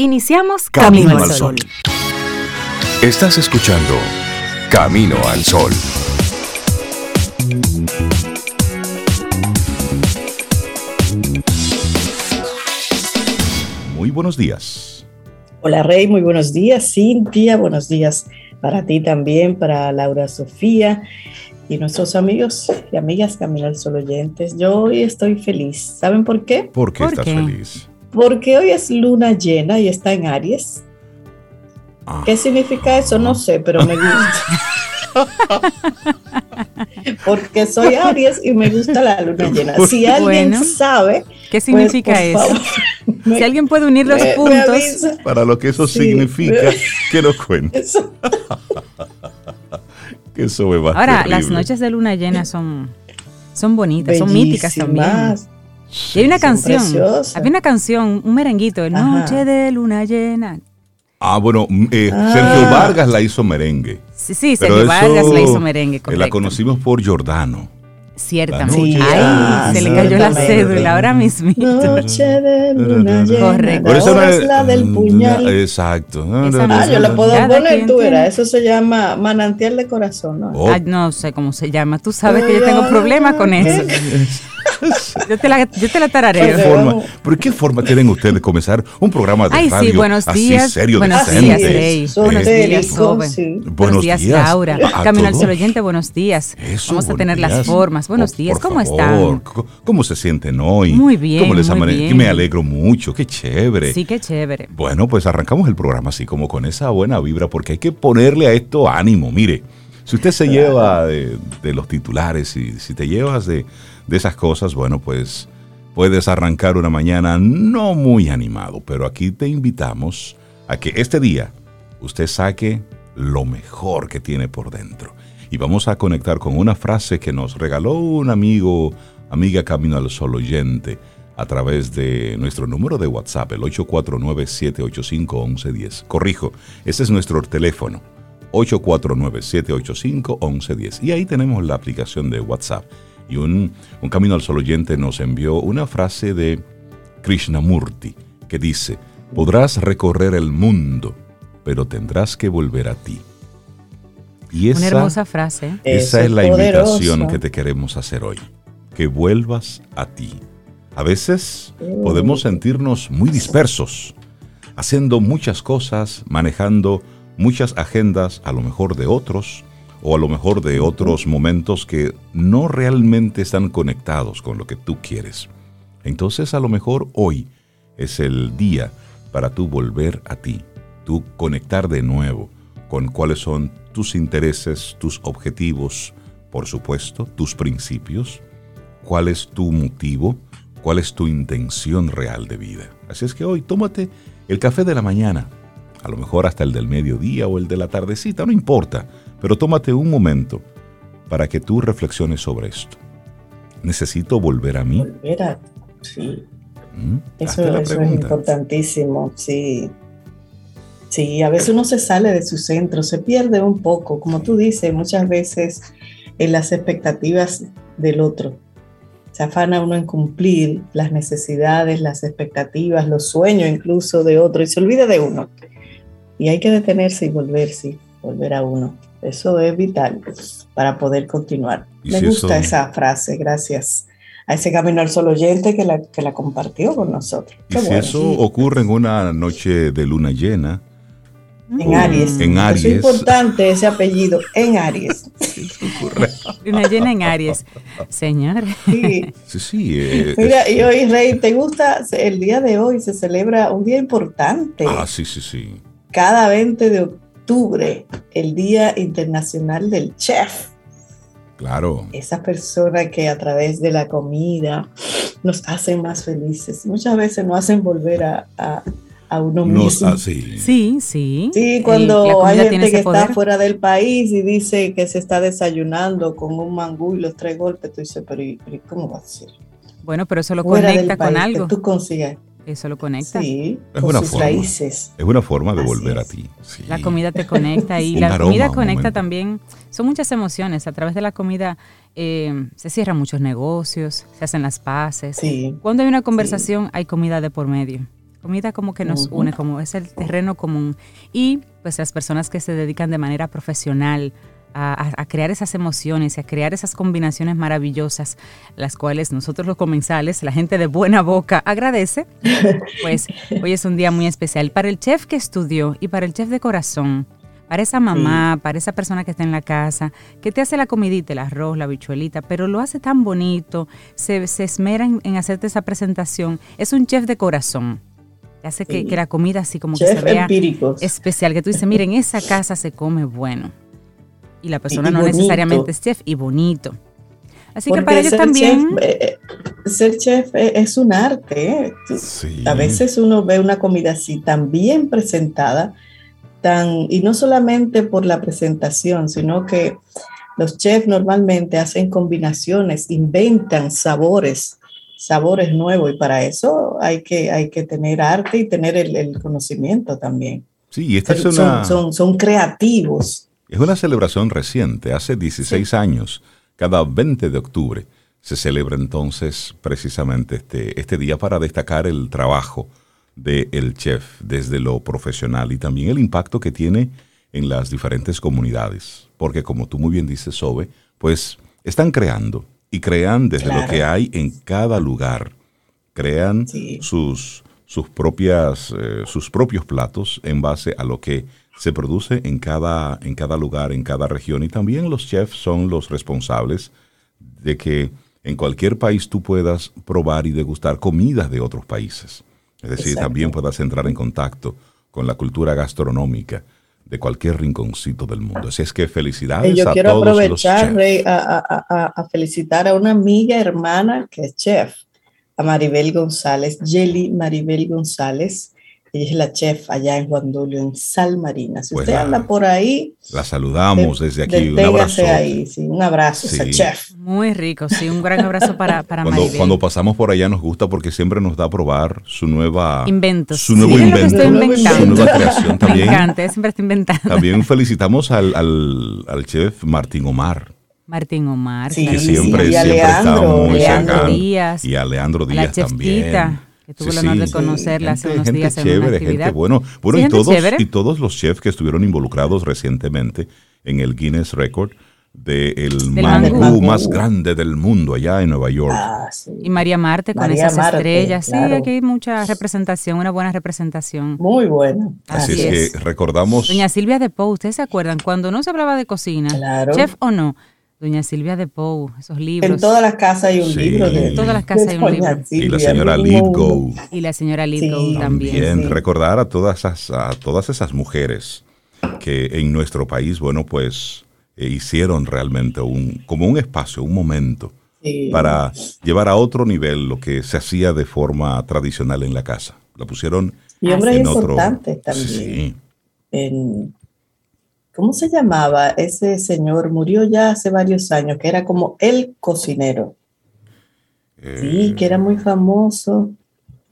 Iniciamos Camino, al Sol. Estás escuchando Camino al Sol. Muy buenos días. Hola Rey, muy buenos días. Cintia, buenos días para ti también, para Laura Sofía y nuestros amigos y amigas Camino al Sol oyentes. Yo hoy estoy feliz. ¿Saben por qué? ¿Por qué estás feliz? Porque hoy es luna llena y está en Aries. ¿Qué significa eso? No sé, pero me gusta. Porque soy Aries y me gusta la luna llena. Si alguien sabe. ¿Qué significa pues, eso? si alguien puede unir los puntos. Para lo que eso significa, que lo cuente. que eso me va Ahora, las noches de luna llena son, son bonitas, son míticas también. Y hay una canción, había una canción, un merenguito, Noche de luna llena. Ah, bueno, eh, ah. Sergio Vargas la hizo merengue. Sí, sí, Sergio Vargas la hizo merengue. Correcto. La conocimos por Jordano. Ciertamente. Ay, se le cayó la cédula ahora mismo. Noche de luna llena. Correcto. Por eso es la del puñal. Exacto. Ah, yo la puedo poner, tú verás. Eso se llama manantial de corazón, ¿no? Oh. no sé cómo se llama. Tú sabes que yo tengo problemas con eso. yo, te la, yo te la tarareo. ¿Qué forma, ¿Pero qué forma tienen ustedes de comenzar un programa de Ay, radio sí, buenos días, así serio, buenos decente? Días, buenos días, joven. Sí. Buenos, días, Laura. Camino al Sol Oyente, buenos días. Eso, Vamos a tener las formas. Buenos días, ¿cómo están? ¿Cómo se sienten hoy? Muy bien, ¿Cómo les muy bien. Me alegro mucho, qué chévere. Sí, qué chévere. Bueno, pues arrancamos el programa así como con esa buena vibra porque hay que ponerle a esto ánimo. Mire, si usted se lleva de, de los titulares y si te llevas de de esas cosas, bueno, pues puedes arrancar una mañana no muy animado, pero aquí te invitamos a que este día usted saque lo mejor que tiene por dentro. Y vamos a conectar con una frase que nos regaló un amigo, amiga Camino al Sol oyente, a través de nuestro número de WhatsApp, el 849-785-1110. Corrijo, ese es nuestro teléfono, 849-785-1110. Y ahí tenemos la aplicación de WhatsApp y un, Camino al Sol oyente nos envió una frase de Krishnamurti que dice, podrás recorrer el mundo, pero tendrás que volver a ti. Y esa, una hermosa frase. Esa es, la invitación que te queremos hacer hoy, que vuelvas a ti. A veces podemos sentirnos muy dispersos, haciendo muchas cosas, manejando muchas agendas, a lo mejor de otros, o a lo mejor de otros momentos que no realmente están conectados con lo que tú quieres. Entonces a lo mejor hoy es el día para tú volver a ti, tú conectar de nuevo con cuáles son tus intereses, tus objetivos, por supuesto, tus principios, cuál es tu motivo, cuál es tu intención real de vida. Así es que hoy tómate el café de la mañana, a lo mejor hasta el del mediodía o el de la tardecita, no importa pero tómate un momento para que tú reflexiones sobre esto. ¿Necesito volver a mí? Volver a sí. ¿Mm? Eso, es importantísimo, sí. Sí, a veces uno se sale de su centro, se pierde un poco, como tú dices, muchas veces en las expectativas del otro. Se afana uno en cumplir las necesidades, las expectativas, los sueños incluso de otro y se olvida de uno. Y hay que detenerse y volverse, volver a uno. Eso es vital para poder continuar. Me gusta esa frase, gracias a ese Camino al Sol oyente que la, que la compartió con nosotros. y si eso ocurre en una noche de luna llena. En Aries. En Aries. Es importante ese apellido, en Aries. luna llena en Aries. Señor. Sí, sí. Eh, Mira, y hoy, Rey, ¿te gusta? El día de hoy se celebra un día importante. Ah, sí, sí, sí. Cada 20 de octubre el Día Internacional del Chef. Claro. Esa persona que a través de la comida nos hace más felices. Muchas veces nos hacen volver a, a, uno mismo. sí. sí, sí. Sí, cuando hay gente que está fuera del país y dice que se está desayunando con un mangú y los tres golpes, tú dices, pero, ¿cómo va a ser? Bueno, pero eso lo conecta con algo. Que tú consigas eso lo conecta. Sí, es una sus forma, raíces. Es una forma de volver a ti. La comida te conecta y la comida conecta también. Son muchas emociones. A través de la comida eh, se cierran muchos negocios, se hacen las paces. Cuando hay una conversación, hay comida de por medio. Comida como que nos une, como es el terreno común. Y pues las personas que se dedican de manera profesional a, crear esas emociones y a crear esas combinaciones maravillosas, las cuales nosotros los comensales, la gente de buena boca, agradece, pues hoy es un día muy especial. Para el chef que estudió y para el chef de corazón, para esa mamá, para esa persona que está en la casa, que te hace la comidita, el arroz, la bichuelita, pero lo hace tan bonito, se, se esmera en, hacerte esa presentación. Es un chef de corazón. Hace que, la comida así como que se vea especial, que tú dices, miren, en esa casa se come bueno. Y la persona no necesariamente es chef y bonito. Así que para ellos también... Eh, eh, ser chef es un arte. A veces uno ve una comida así tan bien presentada tan, y no solamente por la presentación, sino que los chefs normalmente hacen combinaciones, inventan sabores, sabores nuevos, y para eso hay que, hay que tener arte y tener el, conocimiento también. Sí, esta es una... Son, son, creativos. Es una celebración reciente, hace 16 años, cada 20 de octubre se celebra entonces precisamente este, este día para destacar el trabajo del chef desde lo profesional y también el impacto que tiene en las diferentes comunidades. Porque como tú muy bien dices, Sobe, pues están creando y crean desde lo que hay en cada lugar. Crean sus, sus, propias, eh, sus propios platos en base a lo que se produce en cada, en cada lugar, en cada región. Y también los chefs son los responsables de que en cualquier país tú puedas probar y degustar comidas de otros países. Es decir, también puedas entrar en contacto con la cultura gastronómica de cualquier rinconcito del mundo. Así es que felicidades Yo quiero aprovechar, Rey, a, felicitar a una amiga hermana que es chef, a Maribel González, Jelly Maribel González, ella es la chef allá en Juan Dolio, en Sal Marina. Si usted anda por ahí. La saludamos desde aquí. Un abrazo. ahí, sí, un abrazo, esa chef. Muy rico, sí, un gran abrazo para, para cuando, Maribel. Cuando pasamos por allá nos gusta porque siempre nos da a probar su nueva. Inventos. Su nuevo invento. Su nueva creación también. Me encanta, siempre estoy inventando. También felicitamos al, al, al chef Martín Omar. Martín Omar. Sí, que siempre, sí. siempre está muy Leandro Díaz. Y a Leandro Díaz también que tuve el honor de conocerla hace unos días en chévere, una actividad. Gente bueno, bueno y, todos, y todos los chefs que estuvieron involucrados recientemente en el Guinness Record del de mangú, más grande del mundo allá en Nueva York. Ah, y María Marte con esas estrellas. Sí, aquí hay mucha representación, una buena representación. Muy buena. Así, es, que recordamos. Doña Silvia de Pou, ¿ustedes se acuerdan? Cuando no se hablaba de cocina, chef o no, Doña Silvia de Pou, esos libros. En todas las casas hay un libro. De, en todas las casas hay un libro. y la señora Lidgo. Y la señora Lidgo también. También recordar a todas, esas, a todas esas mujeres que en nuestro país, bueno, pues eh, hicieron realmente un, como un espacio, un momento para llevar a otro nivel lo que se hacía de forma tradicional en la casa. La pusieron y hombres en importantes también. Sí. En, ¿cómo se llamaba ese señor? Murió ya hace varios años, que era como el cocinero. sí, que era muy famoso.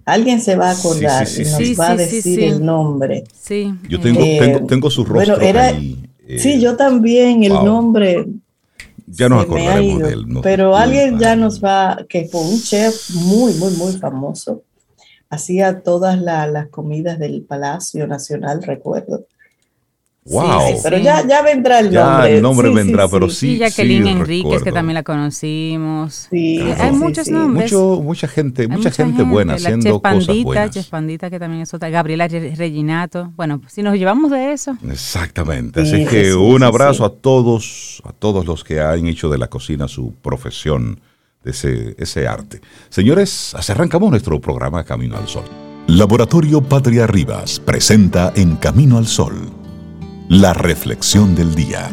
Alguien se va a acordar y nos va a decir el nombre. Sí. Yo tengo, eh, tengo, su rostro ahí, eh, sí, yo también, el nombre. Ya nos acordaremos de él. pero alguien ya nos va, que fue un chef muy, muy, muy famoso. Hacía todas las comidas del Palacio Nacional, recuerdo. Wow. pero ya, ya vendrá el ya nombre. el nombre vendrá, pero sí. Sí, Jacqueline Enríquez, que también la conocimos. Sí, hay muchos nombres. Mucho, mucha gente, mucha, gente, buena haciendo cosas buenas. Chef Pandita, que también es otra. Gabriela Reginato. Bueno, si nos llevamos de eso. Exactamente. Así que un abrazo a todos, a todos los que han hecho de la cocina su profesión, de ese, ese arte. Señores, así arrancamos nuestro programa Camino al Sol. Laboratorio Patria Rivas presenta En Camino al Sol la reflexión del día.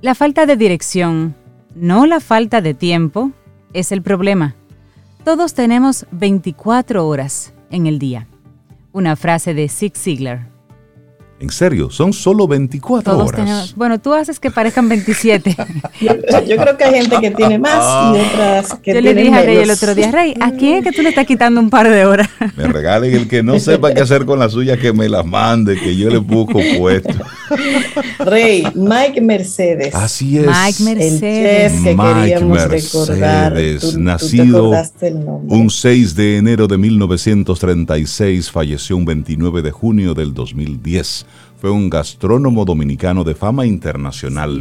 La falta de dirección, no la falta de tiempo, es el problema. Todos tenemos 24 horas en el día. Una frase de Zig Ziglar. En serio, son solo 24 horas. bueno, tú haces que parezcan 27. yo, creo que hay gente que tiene más y ah. otras que Yo le dije a Rey el otro día, Rey, ¿a quién es que tú le estás quitando un par de horas? Me regalen el que no sepa qué hacer con la suya, que me las mande, que yo le busco puesto. Rey, Mike Mercedes. Así es. Mike Mercedes. El que queríamos recordar. nacido un 6 de enero de 1936, falleció un 29 de junio del 2010 fue un gastrónomo dominicano de fama internacional.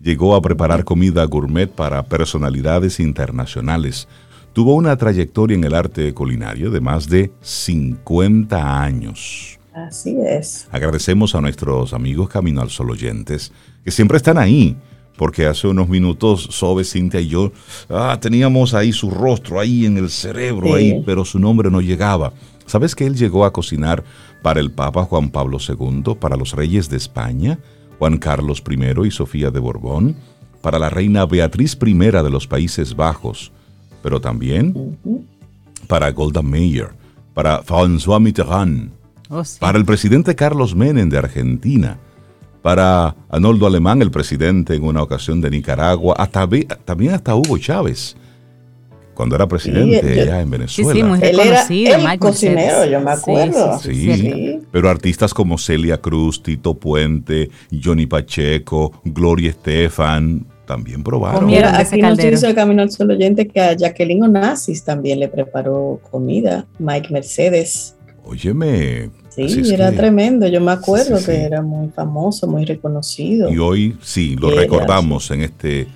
Llegó a preparar comida gourmet para personalidades internacionales. Tuvo una trayectoria en el arte culinario de más de 50 años. Así es. Agradecemos a nuestros amigos Camino al Sol oyentes que siempre están ahí porque hace unos minutos Sobe, Cintia y yo ah, teníamos ahí su rostro ahí en el cerebro, ahí, pero su nombre no llegaba. ¿Sabes que él llegó a cocinar para el Papa Juan Pablo II, para los reyes de España, Juan Carlos I y Sofía de Borbón, para la reina Beatriz I de los Países Bajos, pero también para Golda Meir, para François Mitterrand, oh, para el presidente Carlos Menem de Argentina, para Arnoldo Alemán, el presidente en una ocasión de Nicaragua, hasta, también hasta Hugo Chávez cuando era presidente allá en Venezuela. Sí, sí, muy reconocido. Él era el cocinero, yo me acuerdo. Sí, pero artistas como Celia Cruz, Tito Puente, Johnny Pacheco, Gloria Estefan, también probaron. Mira, aquí nos dice el Camino al Sol oyente que a Jacqueline Onassis también le preparó comida, Mike Mercedes. Óyeme. Sí, era tremendo, yo me acuerdo que era muy famoso, muy reconocido. Y hoy sí, lo recordamos en este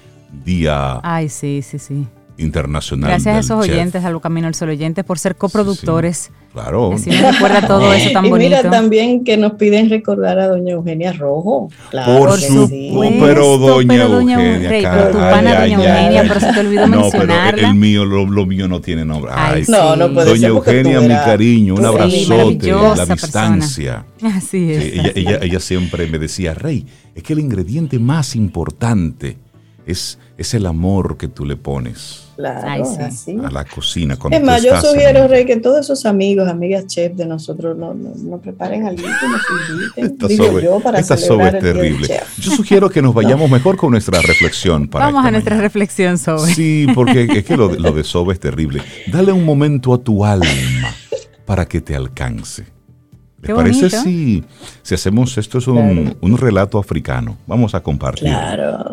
día. Ay, sí, sí, sí internacional. Gracias a esos oyentes, a Lo Camino al Sol oyentes, por ser coproductores. claro. Si nos recuerda todo eso tan bonito. Y mira también que nos piden recordar a doña Eugenia Rojo. Claro por supuesto, pero doña Eugenia. pero tu pana doña Eugenia, pero se te olvidó no, mencionarla. Pero el mío, lo, mío no tiene nombre. Ay, no, no puede Doña Eugenia, mi cariño, un abrazote la distancia. Así es. ella, ella, ella siempre me decía, Rey, es que el ingrediente más importante es, es el amor que tú le pones Claro, a la cocina. Es más, yo sugiero, Rey, que todos esos amigos, amigas chef de nosotros nos no, preparen algo y nos inviten. yo para esta sobre es terrible. Yo sugiero que nos vayamos mejor con nuestra reflexión. Para Vamos a nuestra reflexión sobre. Sí, porque es que lo, lo de Sobe es terrible. Dale un momento a tu alma para que te alcance. ¿Les parece si, si hacemos esto es un, un, relato africano? Vamos a compartir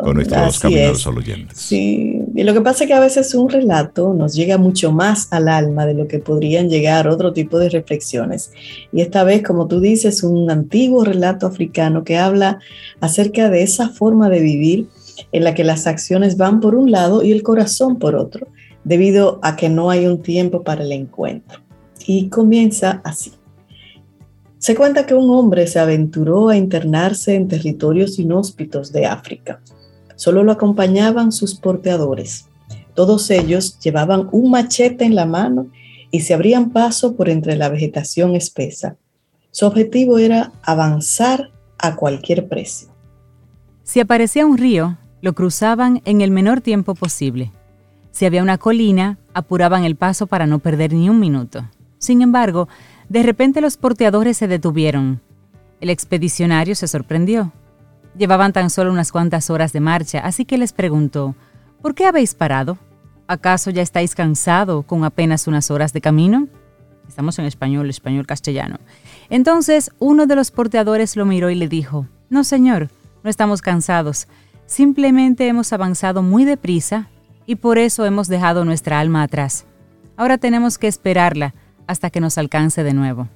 con nuestros camineros oyentes. Sí, y lo que pasa es que a veces un relato nos llega mucho más al alma de lo que podrían llegar otro tipo de reflexiones. Y esta vez, como tú dices, un antiguo relato africano que habla acerca de esa forma de vivir en la que las acciones van por un lado y el corazón por otro, debido a que no hay un tiempo para el encuentro. Y comienza así. Se cuenta que un hombre se aventuró a internarse en territorios inhóspitos de África. Solo lo acompañaban sus porteadores. Todos ellos llevaban un machete en la mano y se abrían paso por entre la vegetación espesa. Su objetivo era avanzar a cualquier precio. Si aparecía un río, lo cruzaban en el menor tiempo posible. Si había una colina, apuraban el paso para no perder ni un minuto. Sin embargo, de repente los porteadores se detuvieron. El expedicionario se sorprendió. Llevaban tan solo unas cuantas horas de marcha, así que les preguntó, ¿por qué habéis parado? ¿Acaso ya estáis cansado con apenas unas horas de camino? Estamos en español, español castellano. Entonces uno de los porteadores lo miró y le dijo, No, señor, no estamos cansados. Simplemente hemos avanzado muy deprisa y por eso hemos dejado nuestra alma atrás. Ahora tenemos que esperarla hasta que nos alcance de nuevo.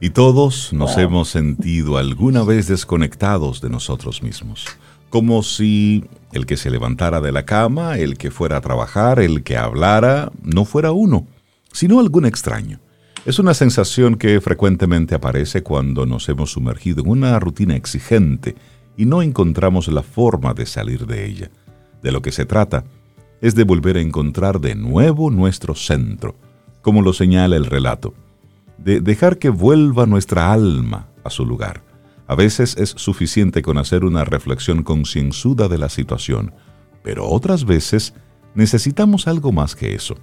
Y todos nos hemos sentido alguna vez desconectados de nosotros mismos, como si el que se levantara de la cama, el que fuera a trabajar, el que hablara, no fuera uno, sino algún extraño. Es una sensación que frecuentemente aparece cuando nos hemos sumergido en una rutina exigente y no encontramos la forma de salir de ella. De lo que se trata es de volver a encontrar de nuevo nuestro centro, como lo señala el relato, de dejar que vuelva nuestra alma a su lugar. A veces es suficiente con hacer una reflexión concienzuda de la situación, pero otras veces necesitamos algo más que eso.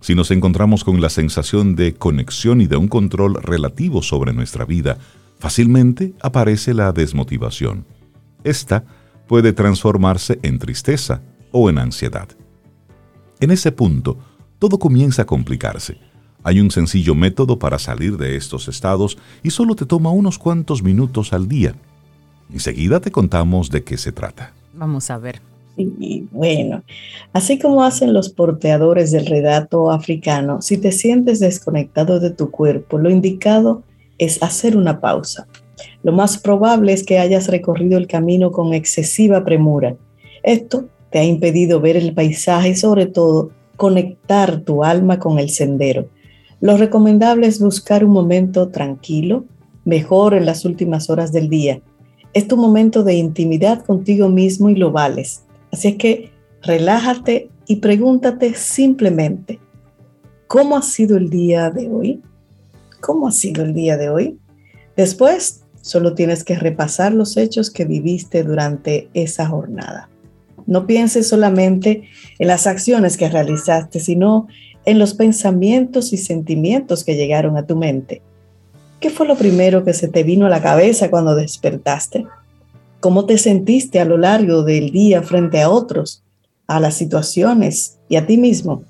Si nos encontramos con la sensación de conexión y de un control relativo sobre nuestra vida, Fácilmente aparece la desmotivación. Esta puede transformarse en tristeza o en ansiedad. En ese punto, todo comienza a complicarse. Hay un sencillo método para salir de estos estados y solo te toma unos cuantos minutos al día. Enseguida te contamos de qué se trata. Vamos a ver. Sí, bueno, así como hacen los porteadores del redato africano, si te sientes desconectado de tu cuerpo, lo indicado es hacer una pausa. Lo más probable es que hayas recorrido el camino con excesiva premura. Esto te ha impedido ver el paisaje y sobre todo conectar tu alma con el sendero. Lo recomendable es buscar un momento tranquilo, mejor en las últimas horas del día. Es tu momento de intimidad contigo mismo y lo vales. Así es que relájate y pregúntate simplemente, ¿cómo ha sido el día de hoy? ¿Cómo ha sido el día de hoy? Después, solo tienes que repasar los hechos que viviste durante esa jornada. No pienses solamente en las acciones que realizaste, sino en los pensamientos y sentimientos que llegaron a tu mente. ¿Qué fue lo primero que se te vino a la cabeza cuando despertaste? ¿Cómo te sentiste a lo largo del día frente a otros, a las situaciones y a ti mismo?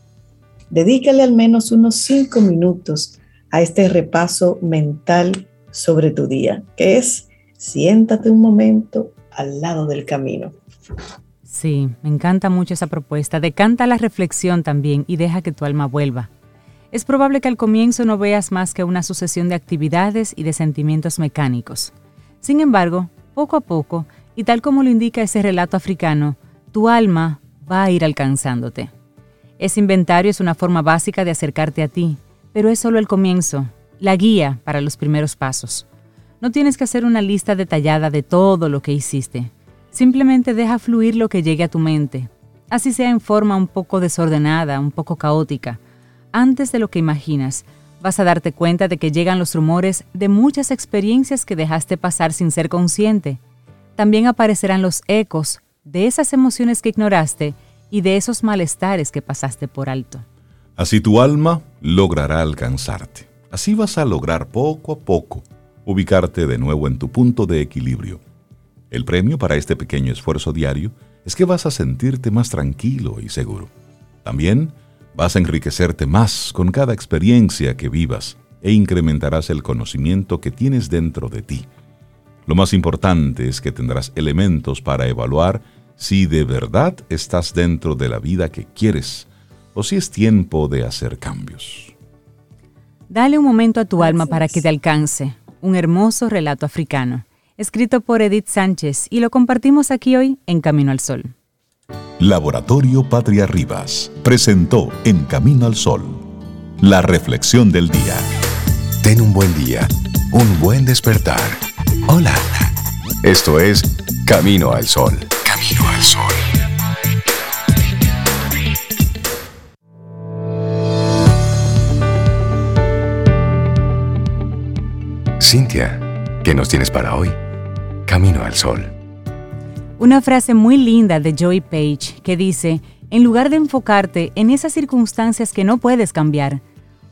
Dedícale al menos unos cinco minutos a este repaso mental sobre tu día, que es siéntate un momento al lado del camino. Sí, me encanta mucho esa propuesta. Decanta la reflexión también y deja que tu alma vuelva. Es probable que al comienzo no veas más que una sucesión de actividades y de sentimientos mecánicos. Sin embargo, poco a poco, y tal como lo indica ese relato africano, tu alma va a ir alcanzándote. Ese inventario es una forma básica de acercarte a ti, pero es solo el comienzo, la guía para los primeros pasos. No tienes que hacer una lista detallada de todo lo que hiciste. Simplemente deja fluir lo que llegue a tu mente, así sea en forma un poco desordenada, un poco caótica. Antes de lo que imaginas, vas a darte cuenta de que llegan los rumores de muchas experiencias que dejaste pasar sin ser consciente. También aparecerán los ecos de esas emociones que ignoraste y de esos malestares que pasaste por alto. Así tu alma logrará alcanzarte. Así vas a lograr poco a poco ubicarte de nuevo en tu punto de equilibrio. El premio para este pequeño esfuerzo diario es que vas a sentirte más tranquilo y seguro. También vas a enriquecerte más con cada experiencia que vivas e incrementarás el conocimiento que tienes dentro de ti. Lo más importante es que tendrás elementos para evaluar si de verdad estás dentro de la vida que quieres o si es tiempo de hacer cambios. Dale un momento a tu alma para que te alcance. Un hermoso relato africano, escrito por Edith Sánchez y lo compartimos aquí hoy en Camino al Sol. Laboratorio Patria Rivas presentó En Camino al Sol la reflexión del día. Ten un buen día, un buen despertar. Hola. Esto es Camino al Sol. Camino al Sol. Cintia, ¿qué nos tienes para hoy? Camino al Sol. Una frase muy linda de Joy Page que dice, en lugar de enfocarte en esas circunstancias que no puedes cambiar,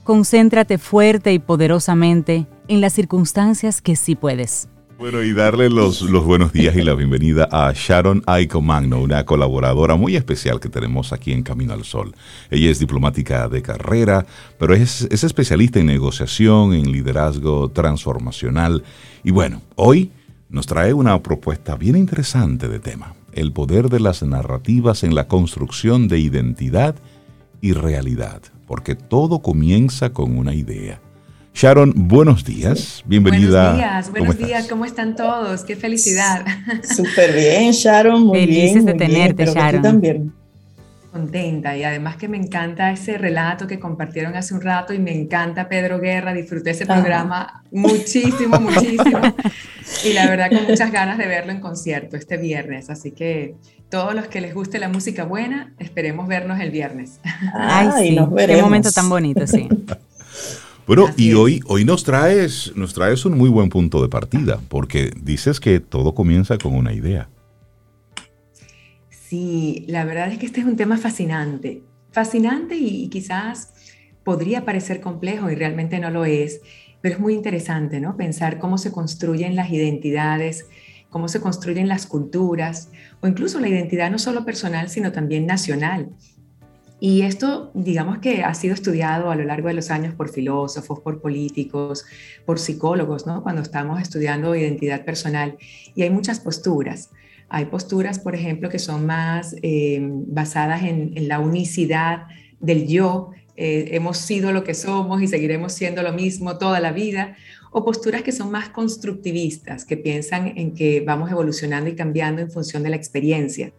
concéntrate fuerte y poderosamente en las circunstancias que sí puedes. Bueno, y darle los, los buenos días y la bienvenida a Sharon Aiko Magno, una colaboradora muy especial que tenemos aquí en Camino al Sol. Ella es diplomática de carrera, pero es, es especialista en negociación, en liderazgo transformacional. Y bueno, hoy nos trae una propuesta bien interesante de tema, el poder de las narrativas en la construcción de identidad y realidad, porque todo comienza con una idea. Sharon, buenos días, bienvenida. Buenos días, buenos días, ¿cómo están todos? Qué felicidad. Súper bien, Sharon, muy Felices de tenerte, Sharon. también. Contenta y además que me encanta ese relato que compartieron hace un rato y me encanta Pedro Guerra, disfruté ese programa muchísimo, muchísimo y la verdad con muchas ganas de verlo en concierto este viernes, así que todos los que les guste la música buena, esperemos vernos el viernes. Ay, sí, qué momento tan bonito, sí. Bueno, y hoy, hoy nos traes, nos traes un muy buen punto de partida, porque dices que todo comienza con una idea. Sí, la verdad es que este es un tema fascinante, fascinante y, quizás podría parecer complejo y realmente no lo es. pero es muy interesante, ¿no? Pensar cómo se construyen las identidades, cómo se construyen las culturas, o incluso la identidad no solo personal, sino también nacional. Y esto, digamos que ha sido estudiado a lo largo de los años por filósofos, por políticos, por psicólogos, ¿no? Cuando estamos estudiando identidad personal. Y hay muchas posturas. Hay posturas, por ejemplo, que son más eh, basadas en, la unicidad del yo. Eh, hemos sido lo que somos y seguiremos siendo lo mismo toda la vida. O posturas que son más constructivistas, que piensan en que vamos evolucionando y cambiando en función de la experiencia.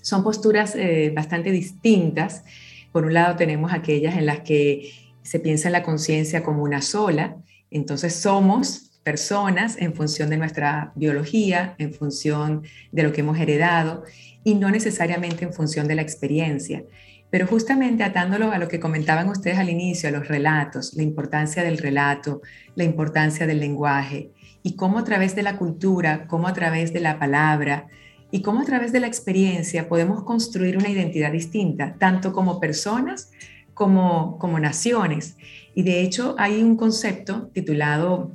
Son posturas eh, bastante distintas. Por un lado tenemos aquellas en las que se piensa en la conciencia como una sola, entonces somos personas en función de nuestra biología, en función de lo que hemos heredado y no necesariamente en función de la experiencia. Pero justamente atándolo a lo que comentaban ustedes al inicio, a los relatos, la importancia del relato, la importancia del lenguaje y cómo a través de la cultura, cómo a través de la palabra, y cómo a través de la experiencia podemos construir una identidad distinta, tanto como personas como, como naciones. Y de hecho hay un concepto titulado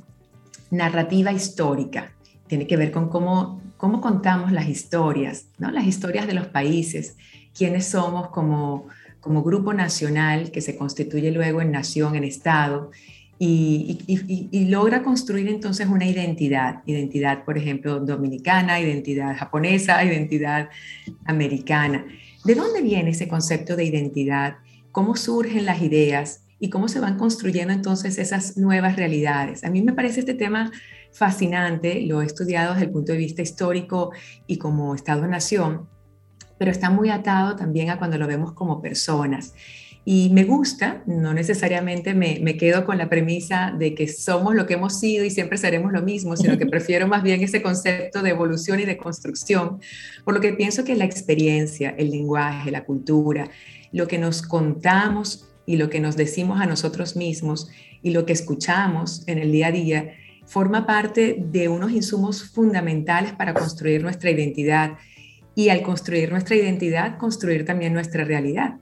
narrativa histórica. Tiene que ver con cómo, cómo contamos las historias, ¿no? las historias de los países, quiénes somos como, como grupo nacional que se constituye luego en nación, en Estado, y, logra construir entonces una identidad, identidad, por ejemplo, dominicana, identidad japonesa, identidad americana. ¿De dónde viene ese concepto de identidad? ¿Cómo surgen las ideas? ¿Y cómo se van construyendo entonces esas nuevas realidades? A mí me parece este tema fascinante, lo he estudiado desde el punto de vista histórico y como Estado-nación, pero está muy atado también a cuando lo vemos como personas. Y me gusta, no necesariamente me, me, quedo con la premisa de que somos lo que hemos sido y siempre seremos lo mismo, sino que prefiero más bien ese concepto de evolución y de construcción, por lo que pienso que la experiencia, el lenguaje, la cultura, lo que nos contamos y lo que nos decimos a nosotros mismos y lo que escuchamos en el día a día, forma parte de unos insumos fundamentales para construir nuestra identidad y al construir nuestra identidad, construir también nuestra realidad.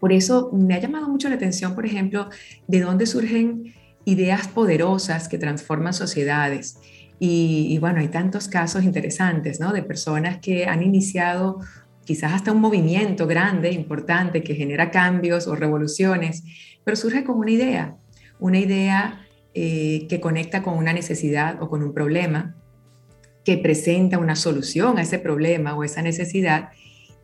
Por eso me ha llamado mucho la atención, por ejemplo, de dónde surgen ideas poderosas que transforman sociedades. Y, bueno, hay tantos casos interesantes, ¿no? De personas que han iniciado quizás hasta un movimiento grande, importante, que genera cambios o revoluciones, pero surge con una idea, una idea eh, que conecta con una necesidad o con un problema, que presenta una solución a ese problema o esa necesidad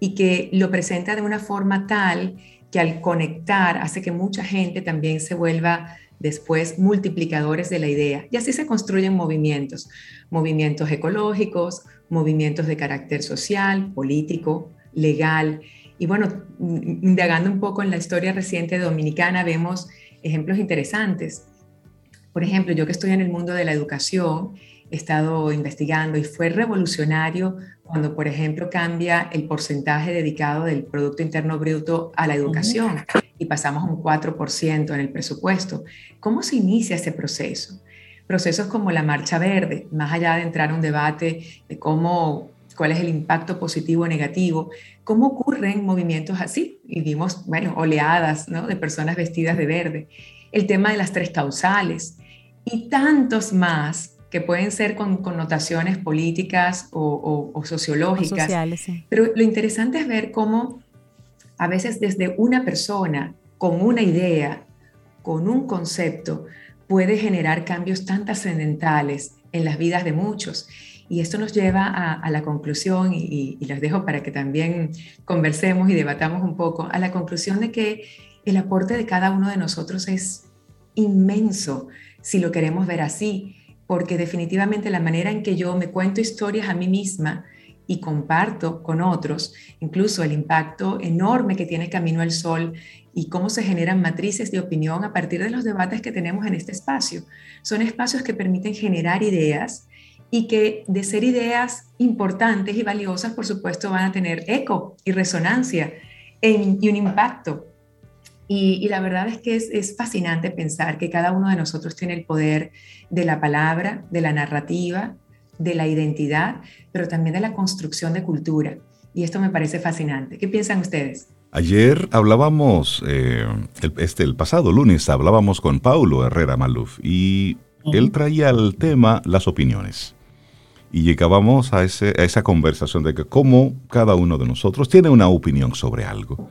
y que lo presenta de una forma tal que al conectar hace que mucha gente también se vuelva después multiplicadores de la idea. Y así se construyen movimientos, movimientos ecológicos, movimientos de carácter social, político, legal. Y bueno, indagando un poco en la historia reciente dominicana, vemos ejemplos interesantes. Por ejemplo, yo que estoy en el mundo de la educación, estado investigando y fue revolucionario cuando, por ejemplo, cambia el porcentaje dedicado del Producto Interno Bruto a la educación y pasamos un 4% en el presupuesto. ¿Cómo se inicia ese proceso? Procesos como la Marcha Verde, más allá de entrar a un debate de cómo cuál es el impacto positivo o negativo, cómo ocurren movimientos así. Y vimos, bueno, oleadas de personas vestidas de verde. El tema de las tres causales y tantos más que pueden ser con connotaciones políticas o, sociológicas. Pero lo interesante es ver cómo a veces desde una persona, con una idea, con un concepto, puede generar cambios tan trascendentales en las vidas de muchos. Y esto nos lleva a, la conclusión, y, y les dejo para que también conversemos y debatamos un poco, a la conclusión de que el aporte de cada uno de nosotros es inmenso si lo queremos ver así porque definitivamente la manera en que yo me cuento historias a mí misma y comparto con otros, incluso el impacto enorme que tiene Camino al Sol y cómo se generan matrices de opinión a partir de los debates que tenemos en este espacio. Son espacios que permiten generar ideas y que de ser ideas importantes y valiosas, por supuesto, van a tener eco y resonancia y un impacto y, la verdad es que es, fascinante pensar que cada uno de nosotros tiene el poder de la palabra, de la narrativa, de la identidad, pero también de la construcción de cultura. Y esto me parece fascinante. ¿Qué piensan ustedes? Ayer hablábamos, eh, el, este, el pasado lunes hablábamos con Paulo Herrera Maluf y él traía el tema las opiniones. Y llegábamos a, ese, a esa conversación de que cómo cada uno de nosotros tiene una opinión sobre algo.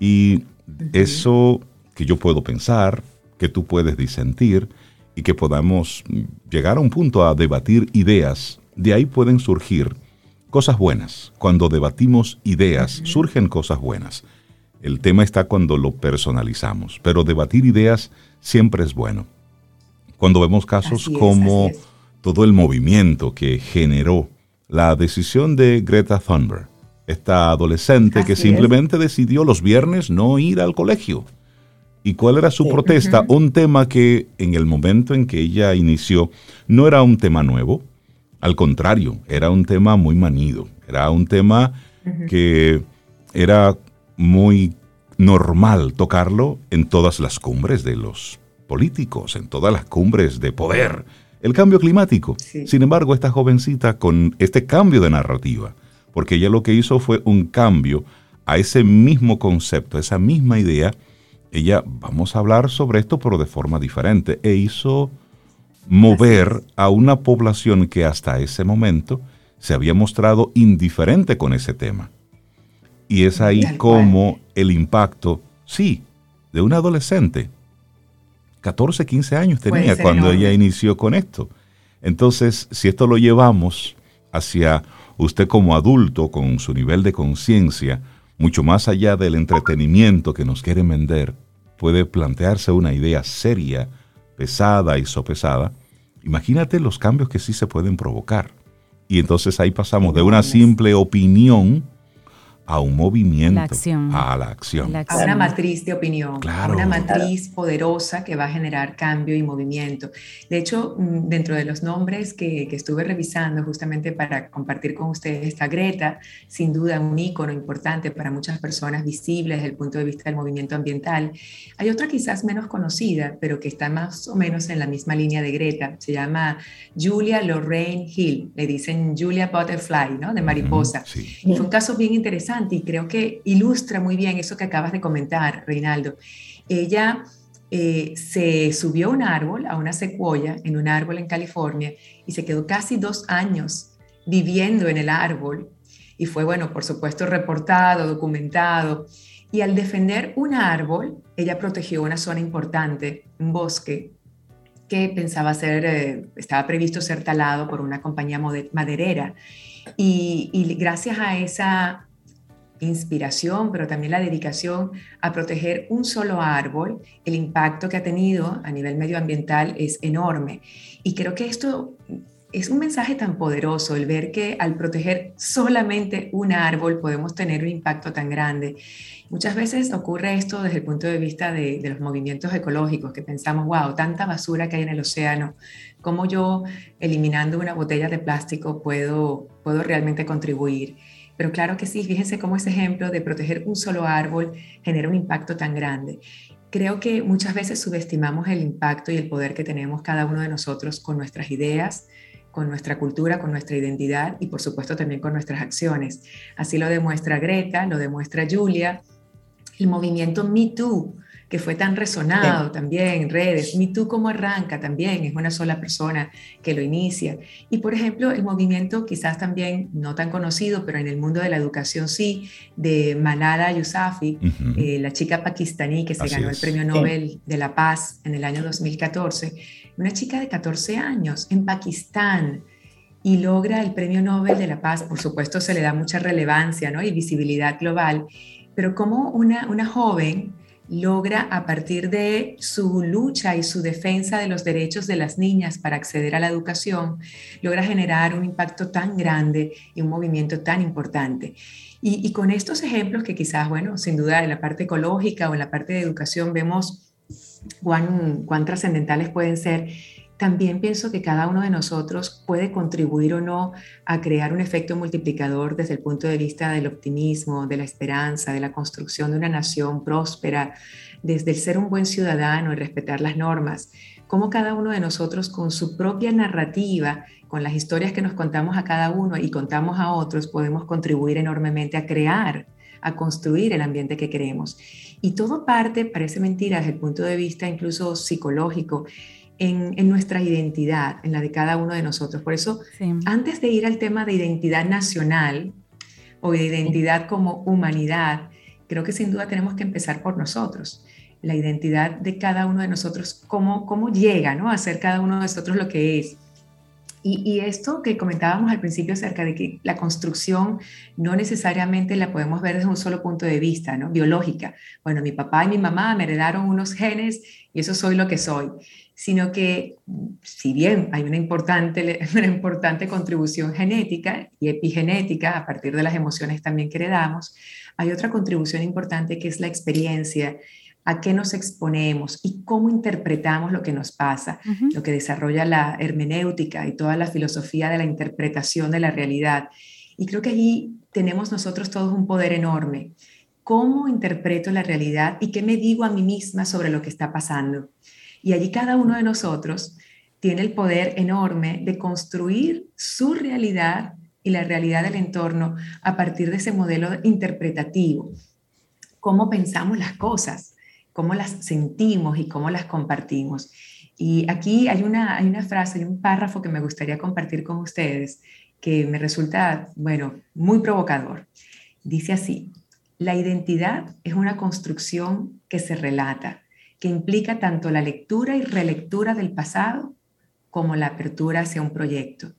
Y eso que yo puedo pensar, que tú puedes disentir y que podamos llegar a un punto a debatir ideas, de ahí pueden surgir cosas buenas. Cuando debatimos ideas, surgen cosas buenas. El tema está cuando lo personalizamos, pero debatir ideas siempre es bueno. Cuando vemos casos como todo el movimiento que generó la decisión de Greta Thunberg, esta adolescente que simplemente decidió los viernes no ir al colegio. ¿Y cuál era su protesta? Un tema que en el momento en que ella inició no era un tema nuevo, al contrario, era un tema muy manido, era un tema que era muy normal tocarlo en todas las cumbres de los políticos, en todas las cumbres de poder, el cambio climático. Sin embargo, esta jovencita con este cambio de narrativa, porque ella lo que hizo fue un cambio a ese mismo concepto, a esa misma idea, ella, vamos a hablar sobre esto, pero de forma diferente, e hizo mover a una población que hasta ese momento se había mostrado indiferente con ese tema. Y es ahí como el impacto, sí, de una adolescente, 14, 15 años tenía cuando ella inició con esto. Entonces, si esto lo llevamos hacia usted como adulto, con su nivel de conciencia, mucho más allá del entretenimiento que nos quieren vender, puede plantearse una idea seria, pesada y sopesada, imagínate los cambios que sí se pueden provocar. Y entonces ahí pasamos de una simple opinión a un movimiento, a la acción. A una matriz de opinión, a una matriz poderosa que va a generar cambio y movimiento. De hecho, mm, dentro de los nombres que, que, estuve revisando justamente para compartir con ustedes está Greta, sin duda un ícono importante para muchas personas visibles desde el punto de vista del movimiento ambiental. Hay otra quizás menos conocida, pero que está más o menos en la misma línea de Greta. Se llama Julia Lorraine Hill, le dicen Julia Butterfly, ¿no? De mariposa. Y fue un caso bien interesante y creo que ilustra muy bien eso que acabas de comentar, Reinaldo. Ella eh, se subió a un árbol, a una secuoya, en un árbol en California, y se quedó casi dos años viviendo en el árbol. Y fue, bueno, por supuesto, reportado, documentado. Y al defender un árbol, ella protegió una zona importante, un bosque, que pensaba ser, eh, estaba previsto ser talado por una compañía maderera. Y, y gracias a esa inspiración, pero también la dedicación a proteger un solo árbol, el impacto que ha tenido a nivel medioambiental es enorme. Y creo que esto es un mensaje tan poderoso, el ver que al proteger solamente un árbol podemos tener un impacto tan grande. Muchas veces ocurre esto desde el punto de vista de, los movimientos ecológicos, que pensamos, wow, tanta basura que hay en el océano, ¿cómo yo eliminando una botella de plástico puedo, puedo realmente contribuir? Pero claro que sí, fíjense cómo ese ejemplo de proteger un solo árbol genera un impacto tan grande. Creo que muchas veces subestimamos el impacto y el poder que tenemos cada uno de nosotros con nuestras ideas, con nuestra cultura, con nuestra identidad y por supuesto también con nuestras acciones. Así lo demuestra Greta, lo demuestra Julia, el movimiento Me Too que fue tan resonado también en redes. Mi tú cómo arranca también, es una sola persona que lo inicia. Y por ejemplo, el movimiento quizás también no tan conocido, pero en el mundo de la educación sí, de Malala Yousafzai, eh, la chica pakistaní que se ganó el Premio Nobel de la Paz en el año 2014, una chica de 14 años en Pakistán y logra el Premio Nobel de la Paz, por supuesto se le da mucha relevancia ¿no? y visibilidad global, pero como una, una joven logra a partir de su lucha y su defensa de los derechos de las niñas para acceder a la educación, logra generar un impacto tan grande y un movimiento tan importante. Y, con estos ejemplos que quizás, bueno, sin duda en la parte ecológica o en la parte de educación vemos cuán, cuán trascendentales pueden ser, también pienso que cada uno de nosotros puede contribuir o no a crear un efecto multiplicador desde el punto de vista del optimismo, de la esperanza, de la construcción de una nación próspera, desde el ser un buen ciudadano y respetar las normas. Cómo cada uno de nosotros con su propia narrativa, con las historias que nos contamos a cada uno y contamos a otros, podemos contribuir enormemente a crear a construir el ambiente que queremos. Y todo parte, parece mentira desde el punto de vista incluso psicológico, en, nuestra identidad, en la de cada uno de nosotros. Por eso, antes de ir al tema de identidad nacional o de identidad como humanidad, creo que sin duda tenemos que empezar por nosotros. La identidad de cada uno de nosotros, cómo, cómo llega ¿no? a ser cada uno de nosotros lo que es. Y, esto que comentábamos al principio acerca de que la construcción no necesariamente la podemos ver desde un solo punto de vista, ¿no? Biológica. Bueno, mi papá y mi mamá me heredaron unos genes y eso soy lo que soy. Sino que, si bien hay una importante, una importante contribución genética y epigenética a partir de las emociones también que heredamos, hay otra contribución importante que es la experiencia a qué nos exponemos y cómo interpretamos lo que nos pasa, lo que desarrolla la hermenéutica y toda la filosofía de la interpretación de la realidad. Y creo que allí tenemos nosotros todos un poder enorme. ¿Cómo interpreto la realidad y qué me digo a mí misma sobre lo que está pasando? Y allí cada uno de nosotros tiene el poder enorme de construir su realidad y la realidad del entorno a partir de ese modelo interpretativo. Cómo pensamos las cosas, cómo las sentimos y cómo las compartimos. Y aquí hay una, hay una frase, hay un párrafo que me gustaría compartir con ustedes que me resulta, bueno, muy provocador. Dice así, la identidad es una construcción que se relata, que implica tanto la lectura y relectura del pasado como la apertura hacia un proyecto.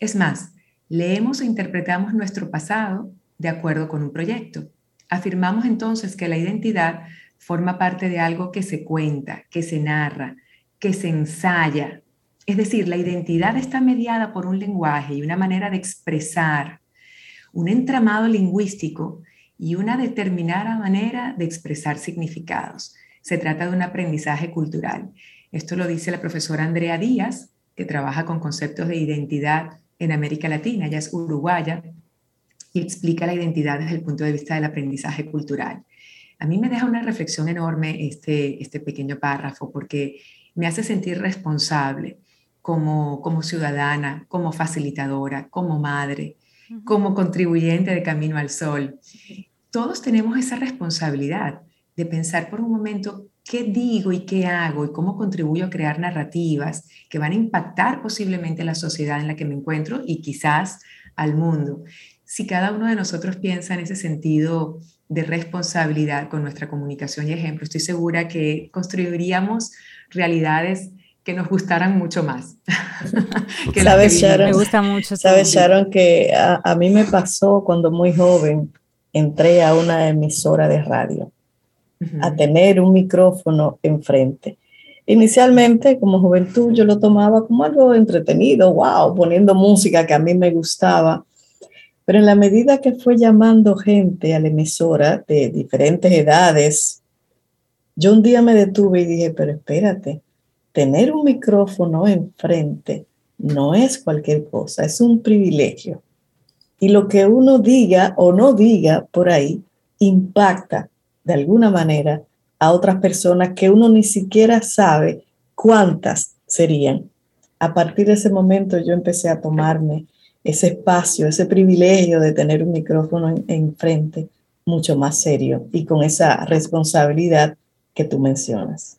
Es más, leemos e interpretamos nuestro pasado de acuerdo con un proyecto. Afirmamos entonces que la identidad forma parte de algo que se cuenta, que se narra, que se ensaya. Es decir, la identidad está mediada por un lenguaje y una manera de expresar, un entramado lingüístico y una determinada manera de expresar significados. Se trata de un aprendizaje cultural. Esto lo dice la profesora Andrea Díaz, que trabaja con conceptos de identidad en América Latina, ella es uruguaya, y explica la identidad desde el punto de vista del aprendizaje cultural. A mí me deja una reflexión enorme este, este pequeño párrafo porque me hace sentir responsable como, como ciudadana, como facilitadora, como madre, como contribuyente de Camino al Sol. Todos tenemos esa responsabilidad de pensar por un momento qué digo y qué hago y cómo contribuyo a crear narrativas que van a impactar posiblemente la sociedad en la que me encuentro y quizás al mundo. Si cada uno de nosotros piensa en ese sentido de responsabilidad con nuestra comunicación y ejemplo, estoy segura que construiríamos realidades que nos gustaran mucho más. que ¿Sabes, Sharon? Me gusta mucho. ¿Sabes, Sharon, que a, mí me pasó cuando muy joven, entré a una emisora de radio, a tener un micrófono enfrente. Inicialmente, como juventud, yo lo tomaba como algo entretenido, wow, poniendo música que a mí me gustaba. Pero en la medida que fue llamando gente a la emisora de diferentes edades, yo un día me detuve y dije, pero espérate, tener un micrófono enfrente no es cualquier cosa, es un privilegio. Y lo que uno diga o no diga por ahí impacta de alguna manera a otras personas que uno ni siquiera sabe cuántas serían. A partir de ese momento yo empecé a tomarme ese espacio, ese privilegio de tener un micrófono enfrente mucho más serio y con esa responsabilidad que tú mencionas.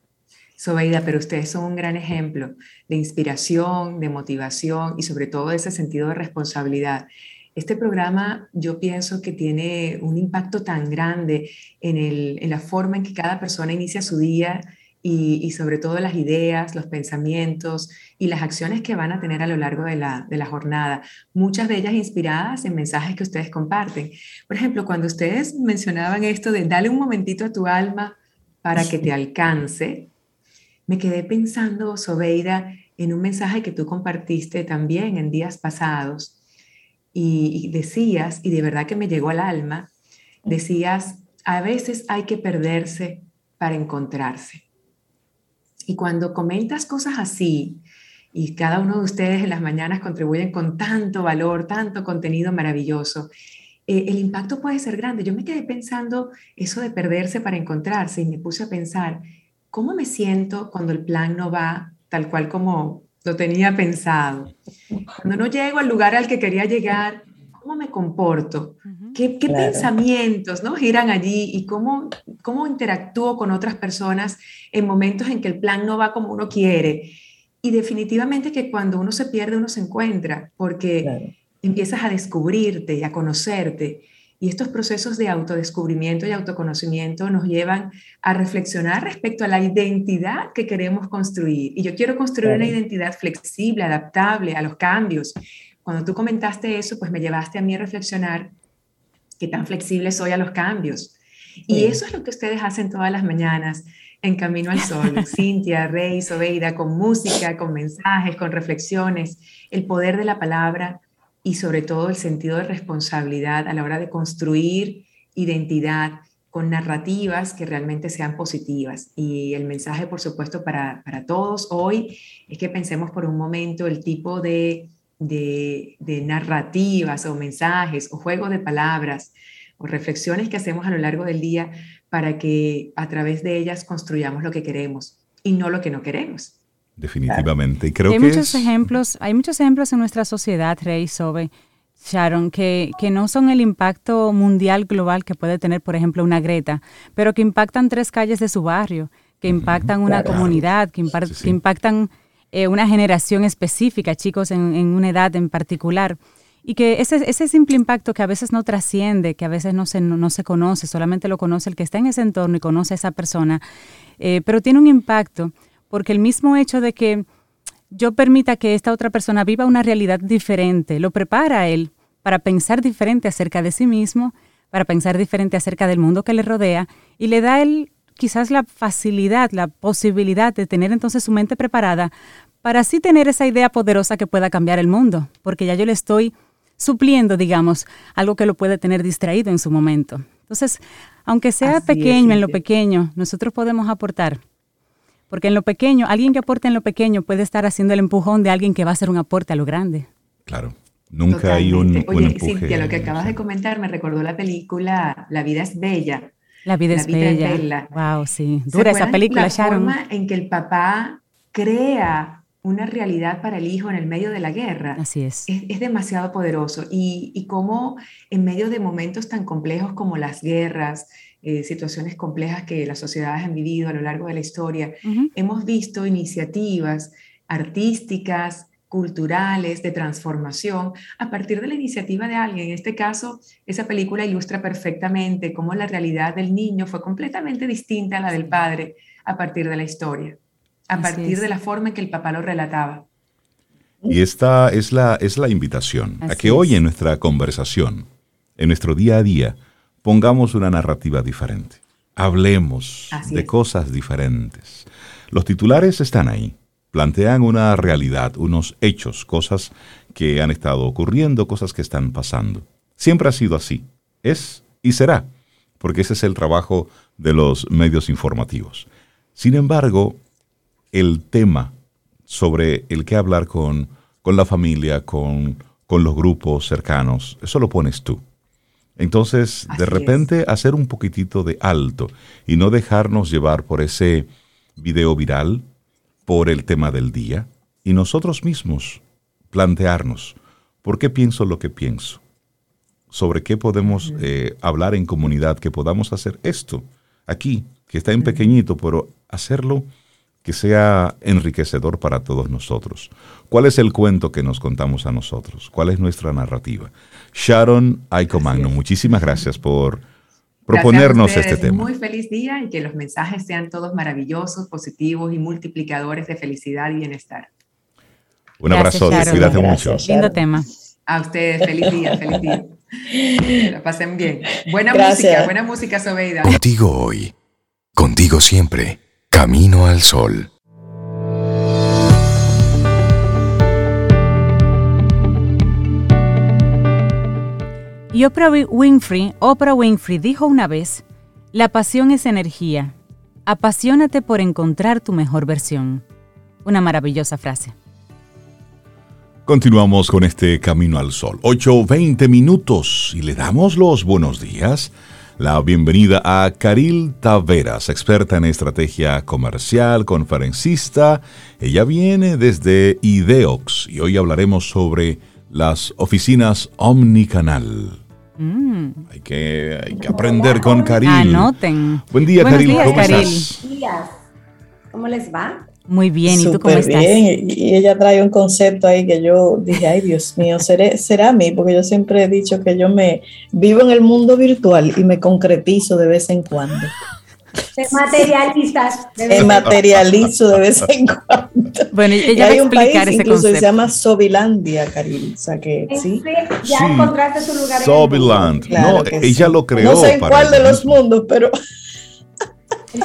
Sobeida, pero ustedes son un gran ejemplo de inspiración, de motivación y sobre todo de ese sentido de responsabilidad. Este programa yo pienso que tiene un impacto tan grande en, el, en la forma en que cada persona inicia su día y, sobre todo las ideas, los pensamientos y las acciones que van a tener a lo largo de la, de la jornada, muchas de ellas inspiradas en mensajes que ustedes comparten. Por ejemplo, cuando ustedes mencionaban esto de dale un momentito a tu alma para que te alcance, me quedé pensando, Sobeida, en un mensaje que tú compartiste también en días pasados y, decías, y de verdad que me llegó al alma, decías, a veces hay que perderse para encontrarse. Y cuando comentas cosas así, y cada uno de ustedes en las mañanas contribuyen con tanto valor, tanto contenido maravilloso, eh, el impacto puede ser grande. Yo me quedé pensando eso de perderse para encontrarse y me puse a pensar, ¿cómo me siento cuando el plan no va tal cual como lo tenía pensado? Cuando no llego al lugar al que quería llegar, ¿cómo me comporto? ¿Qué, pensamientos ¿no? giran allí y cómo, cómo interactúo con otras personas en momentos en que el plan no va como uno quiere? Y definitivamente que cuando uno se pierde, uno se encuentra, porque empiezas a descubrirte y a conocerte. Y estos procesos de autodescubrimiento y autoconocimiento nos llevan a reflexionar respecto a la identidad que queremos construir. Y yo quiero construir una identidad flexible, adaptable a los cambios. Cuando tú comentaste eso, pues me llevaste a mí a reflexionar qué tan flexible soy a los cambios. Y eso es lo que ustedes hacen todas las mañanas en Camino al Sol. Cintia, Rey, Sobeida, con música, con mensajes, con reflexiones, el poder de la palabra y sobre todo el sentido de responsabilidad a la hora de construir identidad con narrativas que realmente sean positivas. Y el mensaje, por supuesto, para, para todos hoy es que pensemos por un momento el tipo de de, narrativas o mensajes o juegos de palabras o reflexiones que hacemos a lo largo del día para que a través de ellas construyamos lo que queremos y no lo que no queremos. Definitivamente. Y creo hay que muchos ejemplos, hay muchos ejemplos en nuestra sociedad, Rey, Sobe, Sharon, que, que, no son el impacto mundial global que puede tener, por ejemplo, una Greta, pero que impactan tres calles de su barrio, que impactan una comunidad, que, que impactan eh, una generación específica, chicos en, una edad en particular. Y que ese, ese simple impacto que a veces no trasciende, que a veces no se, no, se conoce, solamente lo conoce el que está en ese entorno y conoce a esa persona, eh, pero tiene un impacto porque el mismo hecho de que yo permita que esta otra persona viva una realidad diferente, lo prepara a él para pensar diferente acerca de sí mismo, para pensar diferente acerca del mundo que le rodea y le da él quizás la facilidad, la posibilidad de tener entonces su mente preparada para así tener esa idea poderosa que pueda cambiar el mundo, porque ya yo le estoy supliendo, digamos, algo que lo puede tener distraído en su momento. Entonces, aunque sea pequeño, en lo pequeño, nosotros podemos aportar. Porque en lo pequeño, alguien que aporte en lo pequeño puede estar haciendo el empujón de alguien que va a hacer un aporte a lo grande. Claro. Nunca hay un, Oye, Cintia, lo que acabas de comentar me recordó la película La vida es bella. La vida, es, bella. Wow, sí. Dura esa película, la forma en que el papá crea una realidad para el hijo en el medio de la guerra. Así es. Es, demasiado poderoso. Y, y cómo en medio de momentos tan complejos como las guerras, eh, situaciones complejas que las sociedades han vivido a lo largo de la historia, hemos visto iniciativas artísticas, culturales, de transformación, a partir de la iniciativa de alguien. En este caso, esa película ilustra perfectamente cómo la realidad del niño fue completamente distinta a la del padre a partir de la historia a partir de la forma en que el papá lo relataba. Y esta es la, es la invitación a que hoy en nuestra conversación, en nuestro día a día, pongamos una narrativa diferente. Hablemos de cosas diferentes. Los titulares están ahí. Plantean una realidad, unos hechos, cosas que han estado ocurriendo, cosas que están pasando. Siempre ha sido así. Es y será, porque ese es el trabajo de los medios informativos. Sin embargo, el tema sobre el que hablar con, con la familia, con, con, los grupos cercanos, eso lo pones tú. Entonces, de repente, hacer un poquitito de alto y no dejarnos llevar por ese video viral, por el tema del día, y nosotros mismos plantearnos, ¿por qué pienso lo que pienso? ¿Sobre qué podemos eh, hablar en comunidad? Que podamos hacer esto aquí, que está en pequeñito, pero hacerlo que sea enriquecedor para todos nosotros. ¿Cuál es el cuento que nos contamos a nosotros? ¿Cuál es nuestra narrativa? Sharon Aicomagno, muchísimas gracias por proponernos este tema. Muy feliz día y que los mensajes sean todos maravillosos, positivos y multiplicadores de felicidad y bienestar. Un abrazo, cuídate mucho. Lindo tema. A ustedes, feliz día, feliz día. Que la pasen bien. Buena música, buena música, Sobeida. Contigo hoy, contigo siempre. Camino al Sol. Y Oprah Winfrey, Oprah Winfrey dijo una vez, la pasión es energía. Apasionate por encontrar tu mejor versión. Una maravillosa frase. Continuamos con este Camino al Sol. 8.20 minutos y le damos los buenos días la bienvenida a Caril Taveras, experta en estrategia comercial, conferencista. Ella viene desde Ideox y hoy hablaremos sobre las oficinas Omnicanal. Mm. Hay, que, hay que aprender con Karil. Anoten. Buen día, Karil. ¿Cómo estás? Buenos días. ¿Cómo les va? Muy bien, ¿y tú cómo estás? bien, y ella trae un concepto ahí que yo dije, ay Dios mío, ¿seré, será a mí, porque yo siempre he dicho que yo me vivo en el mundo virtual y me concretizo de vez en cuando. Te materializas. Me materializo de vez en cuando. Bueno, ella va a explicar ese incluso concepto. se llama Sobilandia, Karil. O sea que sí. Ya Sí. encontraste su lugar. en el Sobiland. Claro no, que ella sí. lo creó. No sé en para cuál de los mundo. mundos, pero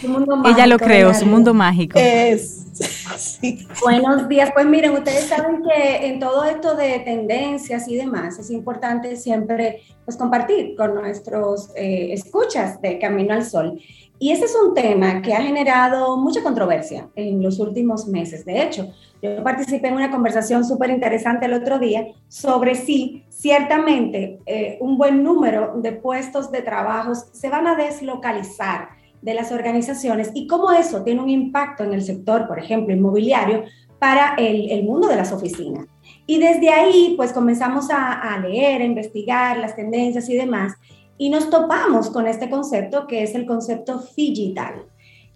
mundo Ella lo creó, su mundo mágico. es. Buenos días. Pues miren, ustedes saben que en todo esto de tendencias y demás es importante siempre pues, compartir con nuestros eh, escuchas de Camino al Sol. Y ese es un tema que ha generado mucha controversia en los últimos meses. De hecho, yo participé en una conversación súper interesante el otro día sobre si ciertamente eh, un buen número de puestos de trabajos se van a deslocalizar de las organizaciones y cómo eso tiene un impacto en el sector, por ejemplo, inmobiliario, para el, el mundo de las oficinas. Y desde ahí, pues comenzamos a, leer, a investigar las tendencias y demás, y nos topamos con este concepto que es el concepto digital.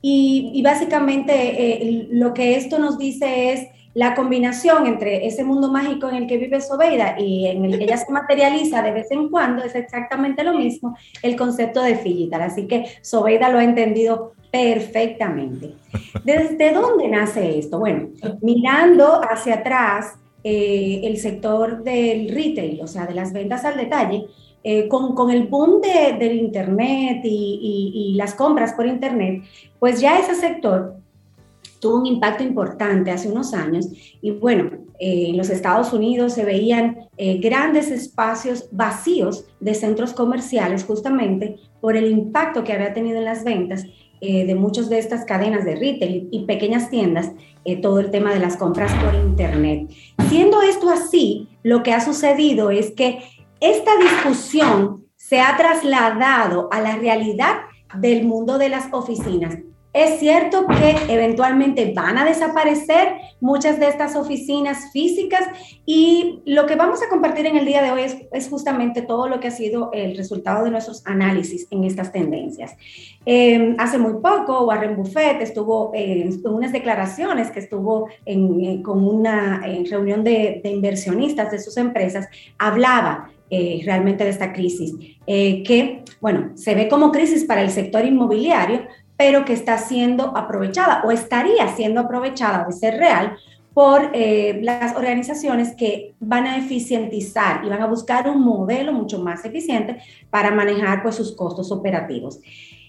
Y, y básicamente eh, lo que esto nos dice es la combinación entre ese mundo mágico en el que vive Sobeida y en el que ella se materializa de vez en cuando es exactamente lo mismo, el concepto de digital. Así que Sobeida lo ha entendido perfectamente. ¿Desde dónde nace esto? Bueno, mirando hacia atrás, eh, el sector del retail, o sea, de las ventas al detalle, eh, con, con, el boom de, del Internet y, y, las compras por Internet, pues ya ese sector tuvo un impacto importante hace unos años y bueno, eh, en los Estados Unidos se veían eh, grandes espacios vacíos de centros comerciales justamente por el impacto que había tenido en las ventas eh, de muchas de estas cadenas de retail y, pequeñas tiendas, todo el tema de las compras por Internet. Siendo esto así, lo que ha sucedido es que esta discusión se ha trasladado a la realidad del mundo de las oficinas. Es cierto que eventualmente van a desaparecer muchas de estas oficinas físicas y lo que vamos a compartir en el día de hoy es, justamente todo lo que ha sido el resultado de nuestros análisis en estas tendencias. Eh, hace muy poco Warren Buffett estuvo en unas declaraciones que estuvo en, con una en reunión de, inversionistas de sus empresas, hablaba eh, realmente de esta crisis, eh, que, bueno, se ve como crisis para el sector inmobiliario, pero que está siendo aprovechada o estaría siendo aprovechada de ser real por eh, las organizaciones que van a eficientizar y van a buscar un modelo mucho más eficiente para manejar pues, sus costos operativos.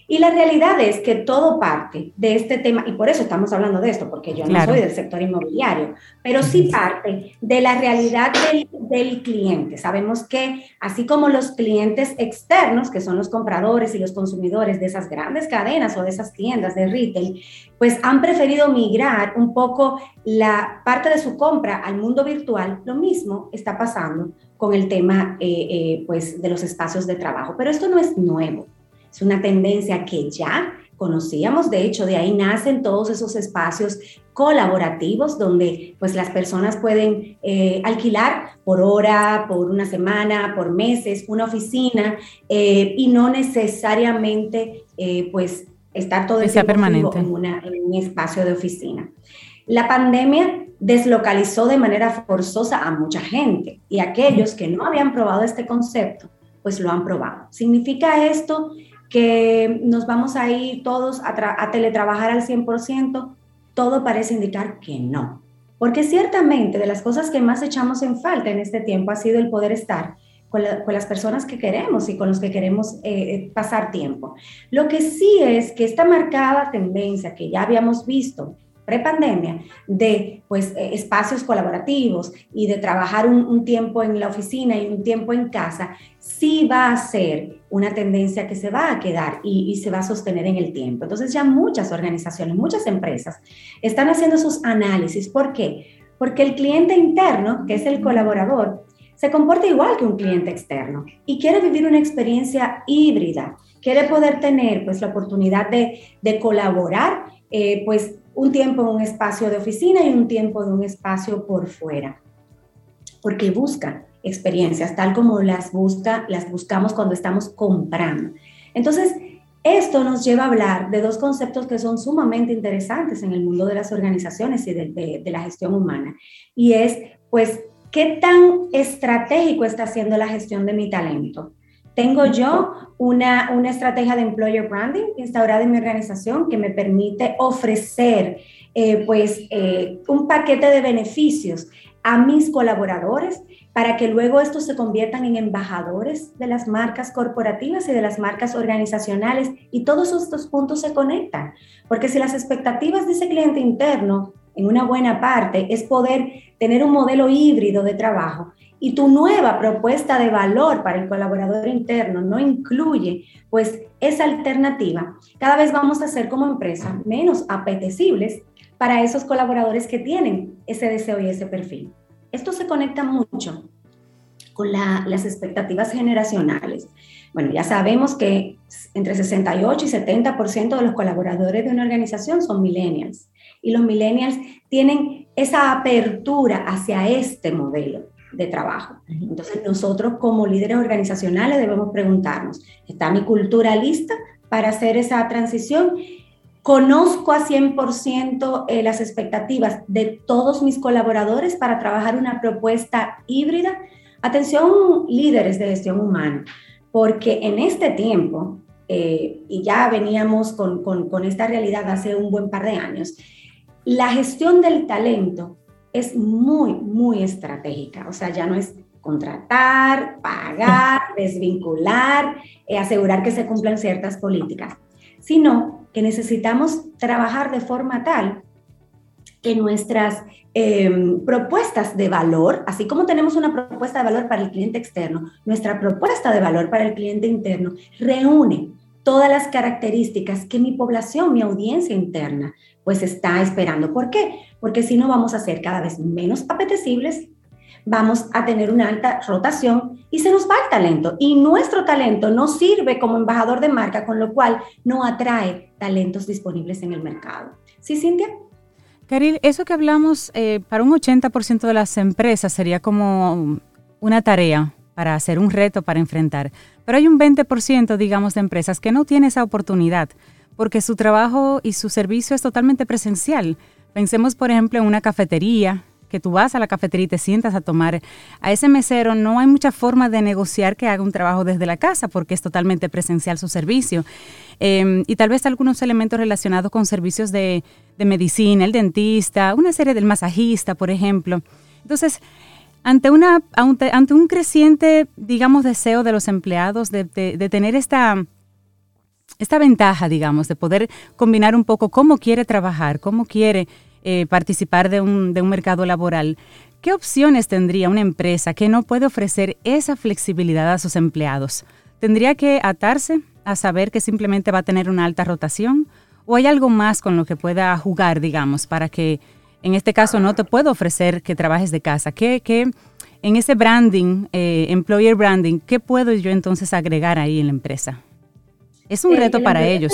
Y la realidad es que todo parte de este tema, y por eso estamos hablando de esto, porque yo claro. no soy del sector inmobiliario, pero sí parte de la realidad del, del, cliente. Sabemos que así como los clientes externos, que son los compradores y los consumidores de esas grandes cadenas o de esas tiendas de retail, pues han preferido migrar un poco la parte de su compra al mundo virtual, lo mismo está pasando con el tema eh, eh, pues, de los espacios de trabajo. Pero esto no es nuevo. Es una tendencia que ya conocíamos, de hecho, de ahí nacen todos esos espacios colaborativos donde pues las personas pueden eh, alquilar por hora, por una semana, por meses, una oficina eh, y no necesariamente eh, pues estar todo el tiempo permanente. En, una, en un espacio de oficina. La pandemia deslocalizó de manera forzosa a mucha gente y aquellos que no habían probado este concepto, pues lo han probado. ¿Significa esto que nos vamos a ir todos a, teletrabajar al 100%, todo parece indicar que no. Porque ciertamente de las cosas que más echamos en falta en este tiempo ha sido el poder estar con, la, con las personas que queremos y con los que queremos eh, pasar tiempo. Lo que sí es que esta marcada tendencia que ya habíamos visto prepandemia de pues eh, espacios colaborativos y de trabajar un, tiempo en la oficina y un tiempo en casa, sí va a ser una tendencia que se va a quedar y, se va a sostener en el tiempo. Entonces ya muchas organizaciones, muchas empresas están haciendo sus análisis. ¿Por qué? Porque el cliente interno, que es el colaborador, se comporta igual que un cliente externo y quiere vivir una experiencia híbrida, quiere poder tener pues la oportunidad de, de colaborar eh, pues un tiempo en un espacio de oficina y un tiempo de un espacio por fuera, porque busca experiencias, tal como las, busca, las buscamos cuando estamos comprando. Entonces, esto nos lleva a hablar de dos conceptos que son sumamente interesantes en el mundo de las organizaciones y de, la gestión humana. Y es, pues, ¿qué tan estratégico está haciendo la gestión de mi talento? Tengo yo una, una estrategia de employer branding instaurada en mi organización que me permite ofrecer eh, pues, eh, un paquete de beneficios a mis colaboradores para que luego estos se conviertan en embajadores de las marcas corporativas y de las marcas organizacionales y todos estos puntos se conectan. Porque si las expectativas de ese cliente interno, en una buena parte, es poder tener un modelo híbrido de trabajo y tu nueva propuesta de valor para el colaborador interno no incluye pues esa alternativa, cada vez vamos a ser como empresa menos apetecibles para esos colaboradores que tienen ese deseo y ese perfil. Esto se conecta mucho con las expectativas generacionales. Bueno, ya sabemos que entre 68 y 70% de los colaboradores de una organización son millennials y los millennials tienen esa apertura hacia este modelo de trabajo. Entonces nosotros como líderes organizacionales debemos preguntarnos, ¿está mi cultura lista para hacer esa transición? Conozco a 100% eh, las expectativas de todos mis colaboradores para trabajar una propuesta híbrida. Atención, líderes de gestión humana, porque en este tiempo, eh, y ya veníamos con, con esta realidad hace un buen par de años, la gestión del talento es muy, muy estratégica. O sea, ya no es contratar, pagar, desvincular, eh, asegurar que se cumplan ciertas políticas, sino que necesitamos trabajar de forma tal que nuestras em, propuestas de valor, así como tenemos una propuesta de valor para el cliente externo, nuestra propuesta de valor para el cliente interno reúne todas las características que mi población, mi audiencia interna, pues está esperando. ¿Por qué? Porque si no vamos a ser cada vez menos apetecibles, vamos a tener una alta rotación y se nos va el talento. Y nuestro talento no sirve como embajador de marca, con lo cual no atrae talentos disponibles en el mercado. ¿Sí, Cintia? Caril, eso que hablamos eh, para un 80% de las empresas sería como una tarea para hacer un reto para enfrentar. Pero hay un 20%, digamos, de empresas que no tiene esa oportunidad porque su trabajo y su servicio es totalmente presencial. Pensemos, por ejemplo, en una cafetería que tú vas a la cafetería y te sientas a tomar, a ese mesero no hay mucha forma de negociar que haga un trabajo desde la casa porque es totalmente presencial su servicio. Em, y tal vez algunos elementos relacionados con servicios de, medicina, el dentista, una serie del masajista, por ejemplo. Entonces, ante, una, ante un creciente, digamos, deseo de los empleados de, de tener esta, esta ventaja, digamos, de poder combinar un poco cómo quiere trabajar, cómo quiere eh, participar de un, de un mercado laboral, ¿qué opciones tendría una empresa que no puede ofrecer esa flexibilidad a sus empleados? ¿Tendría que atarse a saber que simplemente va a tener una alta rotación? ¿O hay algo más con lo que pueda jugar, digamos, para que en este caso no te puedo ofrecer que trabajes de casa? ¿Qué, qué en ese branding, eh, employer branding, qué puedo yo entonces agregar ahí en la empresa? Es un reto para ellos.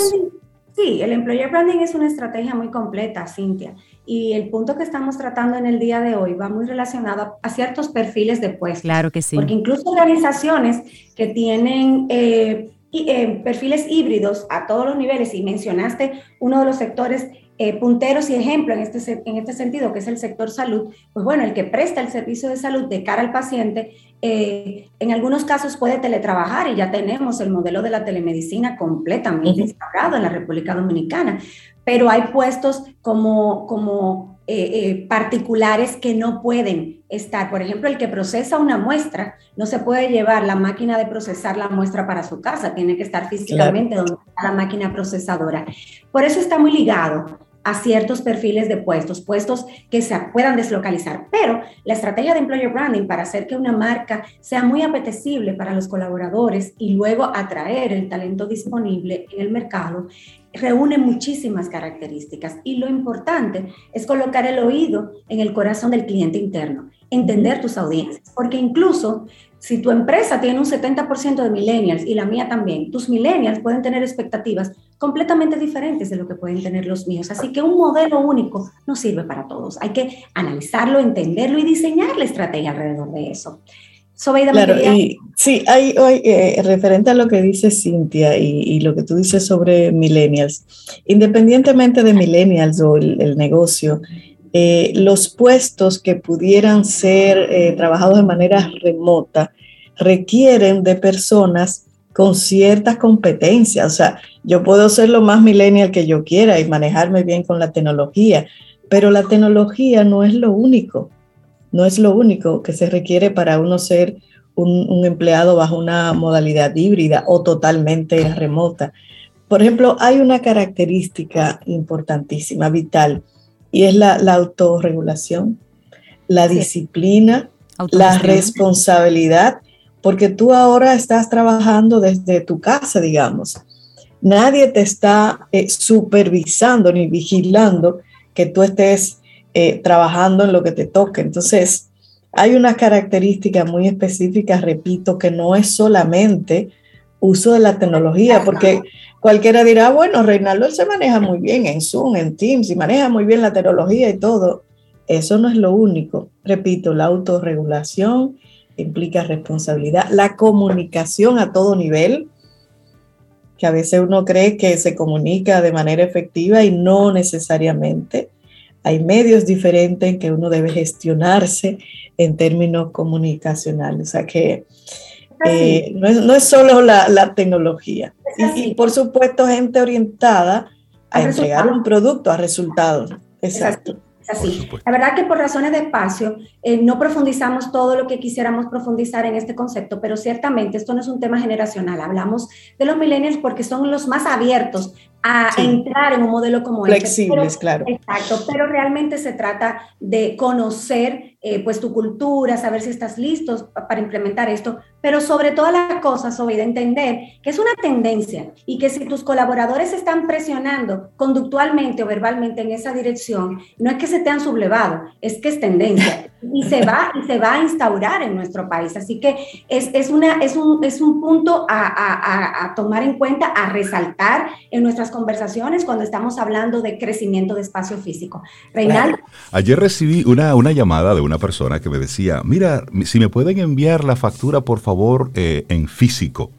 sí, el employer branding es una estrategia muy completa, Cintia. Y el punto que estamos tratando en el día de hoy va muy relacionado a ciertos perfiles de puestos. Claro que sí. Porque incluso organizaciones que tienen eh, eh, perfiles híbridos a todos los niveles, y mencionaste uno de los sectores eh, punteros y ejemplo en este, en este sentido, que es el sector salud, pues bueno, el que presta el servicio de salud de cara al paciente, en algunos casos puede teletrabajar y ya tenemos el modelo de la telemedicina completamente instaurado en la República Dominicana pero hay puestos como, como eh, eh, particulares que no pueden estar. Por ejemplo, el que procesa una muestra no se puede llevar la máquina de procesar la muestra para su casa, tiene que estar físicamente donde está la máquina procesadora. Por eso está muy ligado a ciertos perfiles de puestos, puestos que se puedan deslocalizar. Pero la estrategia de employer branding para hacer que una marca sea muy apetecible para los colaboradores y luego atraer el talento disponible en el mercado reúne muchísimas características y lo importante es colocar el oído en el corazón del cliente interno, entender tus audiencias, porque incluso si tu empresa tiene un 70% de millennials y la mía también, tus millennials pueden tener expectativas completamente diferentes de lo que pueden tener los míos. Así que un modelo único no sirve para todos. Hay que analizarlo, entenderlo y diseñar la estrategia alrededor de eso. Claro, y sí, hay, eh, referente a lo que dice Cintia y, lo que tú dices sobre millennials, independientemente de millennials o el, negocio, eh, los puestos que pudieran ser eh, trabajados de manera remota requieren de personas con ciertas competencias. O sea, yo puedo ser lo más millennial que yo quiera y manejarme bien con la tecnología, pero la tecnología no es lo único no es lo único que se requiere para uno ser un, empleado bajo una modalidad híbrida o totalmente remota. Por ejemplo, hay una característica importantísima, vital, y es la, autorregulación, la disciplina, la responsabilidad, porque tú ahora estás trabajando desde tu casa, digamos. Nadie te está eh, supervisando ni vigilando que tú estés eh, trabajando en lo que te toque. Entonces, hay unas características muy específicas, repito, que no es solamente uso de la tecnología, porque cualquiera dirá, bueno, Reinaldo se maneja muy bien en Zoom, en Teams, y maneja muy bien la tecnología y todo. Eso no es lo único. Repito, la autorregulación implica responsabilidad, la comunicación a todo nivel, que a veces uno cree que se comunica de manera efectiva y no necesariamente. Hay medios diferentes en que uno debe gestionarse en términos comunicacionales. O sea que eh, no, es, solo la, tecnología. Y, por supuesto gente orientada a entregar un producto a resultados. Exacto así. La verdad que por razones de espacio eh, no profundizamos todo lo que quisiéramos profundizar en este concepto, pero ciertamente esto no es un tema generacional. Hablamos de los millennials porque son los más abiertos a entrar en un modelo como este. Flexibles, claro. Exacto, pero realmente se trata de conocer eh, pues tu cultura, saber si estás listos para implementar esto, pero sobre todas las cosas, sobre de entender que es una tendencia y que si tus colaboradores están presionando conductualmente o verbalmente en esa dirección, no es que se te han sublevado, es que es tendencia y se va y se va a instaurar en nuestro país. Así que es, es una, es, un, es un punto a, a, a, tomar en cuenta, a resaltar en nuestras conversaciones cuando estamos hablando de crecimiento de espacio físico. Reinaldo. Ayer recibí una, una llamada de una persona que me decía, mira, si me pueden enviar la factura, por favor, eh, en físico.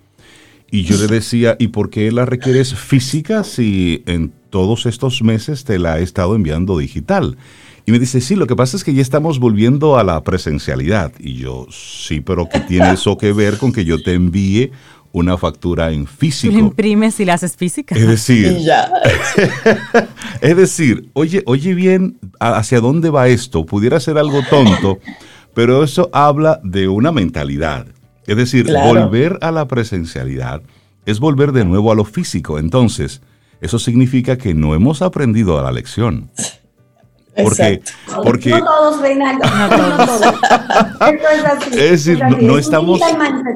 Y yo le decía, ¿y por qué la requieres física si en todos estos meses te la he estado enviando digital? Y me dice, sí, lo que pasa es que ya estamos volviendo a la presencialidad. Y yo, sí, pero ¿qué tiene eso que ver con que yo te envíe una factura en físico? Tú la imprimes y la haces física. Es decir, es decir, oye, oye bien, ¿hacia dónde va esto? Pudiera ser algo tonto, pero eso habla de una mentalidad. Es decir, volver a la presencialidad es volver de nuevo a lo físico. Entonces, eso significa que no hemos aprendido a la lección. Porque, porque no todos, Reinaldo, no todos. es, así, es decir, no, estamos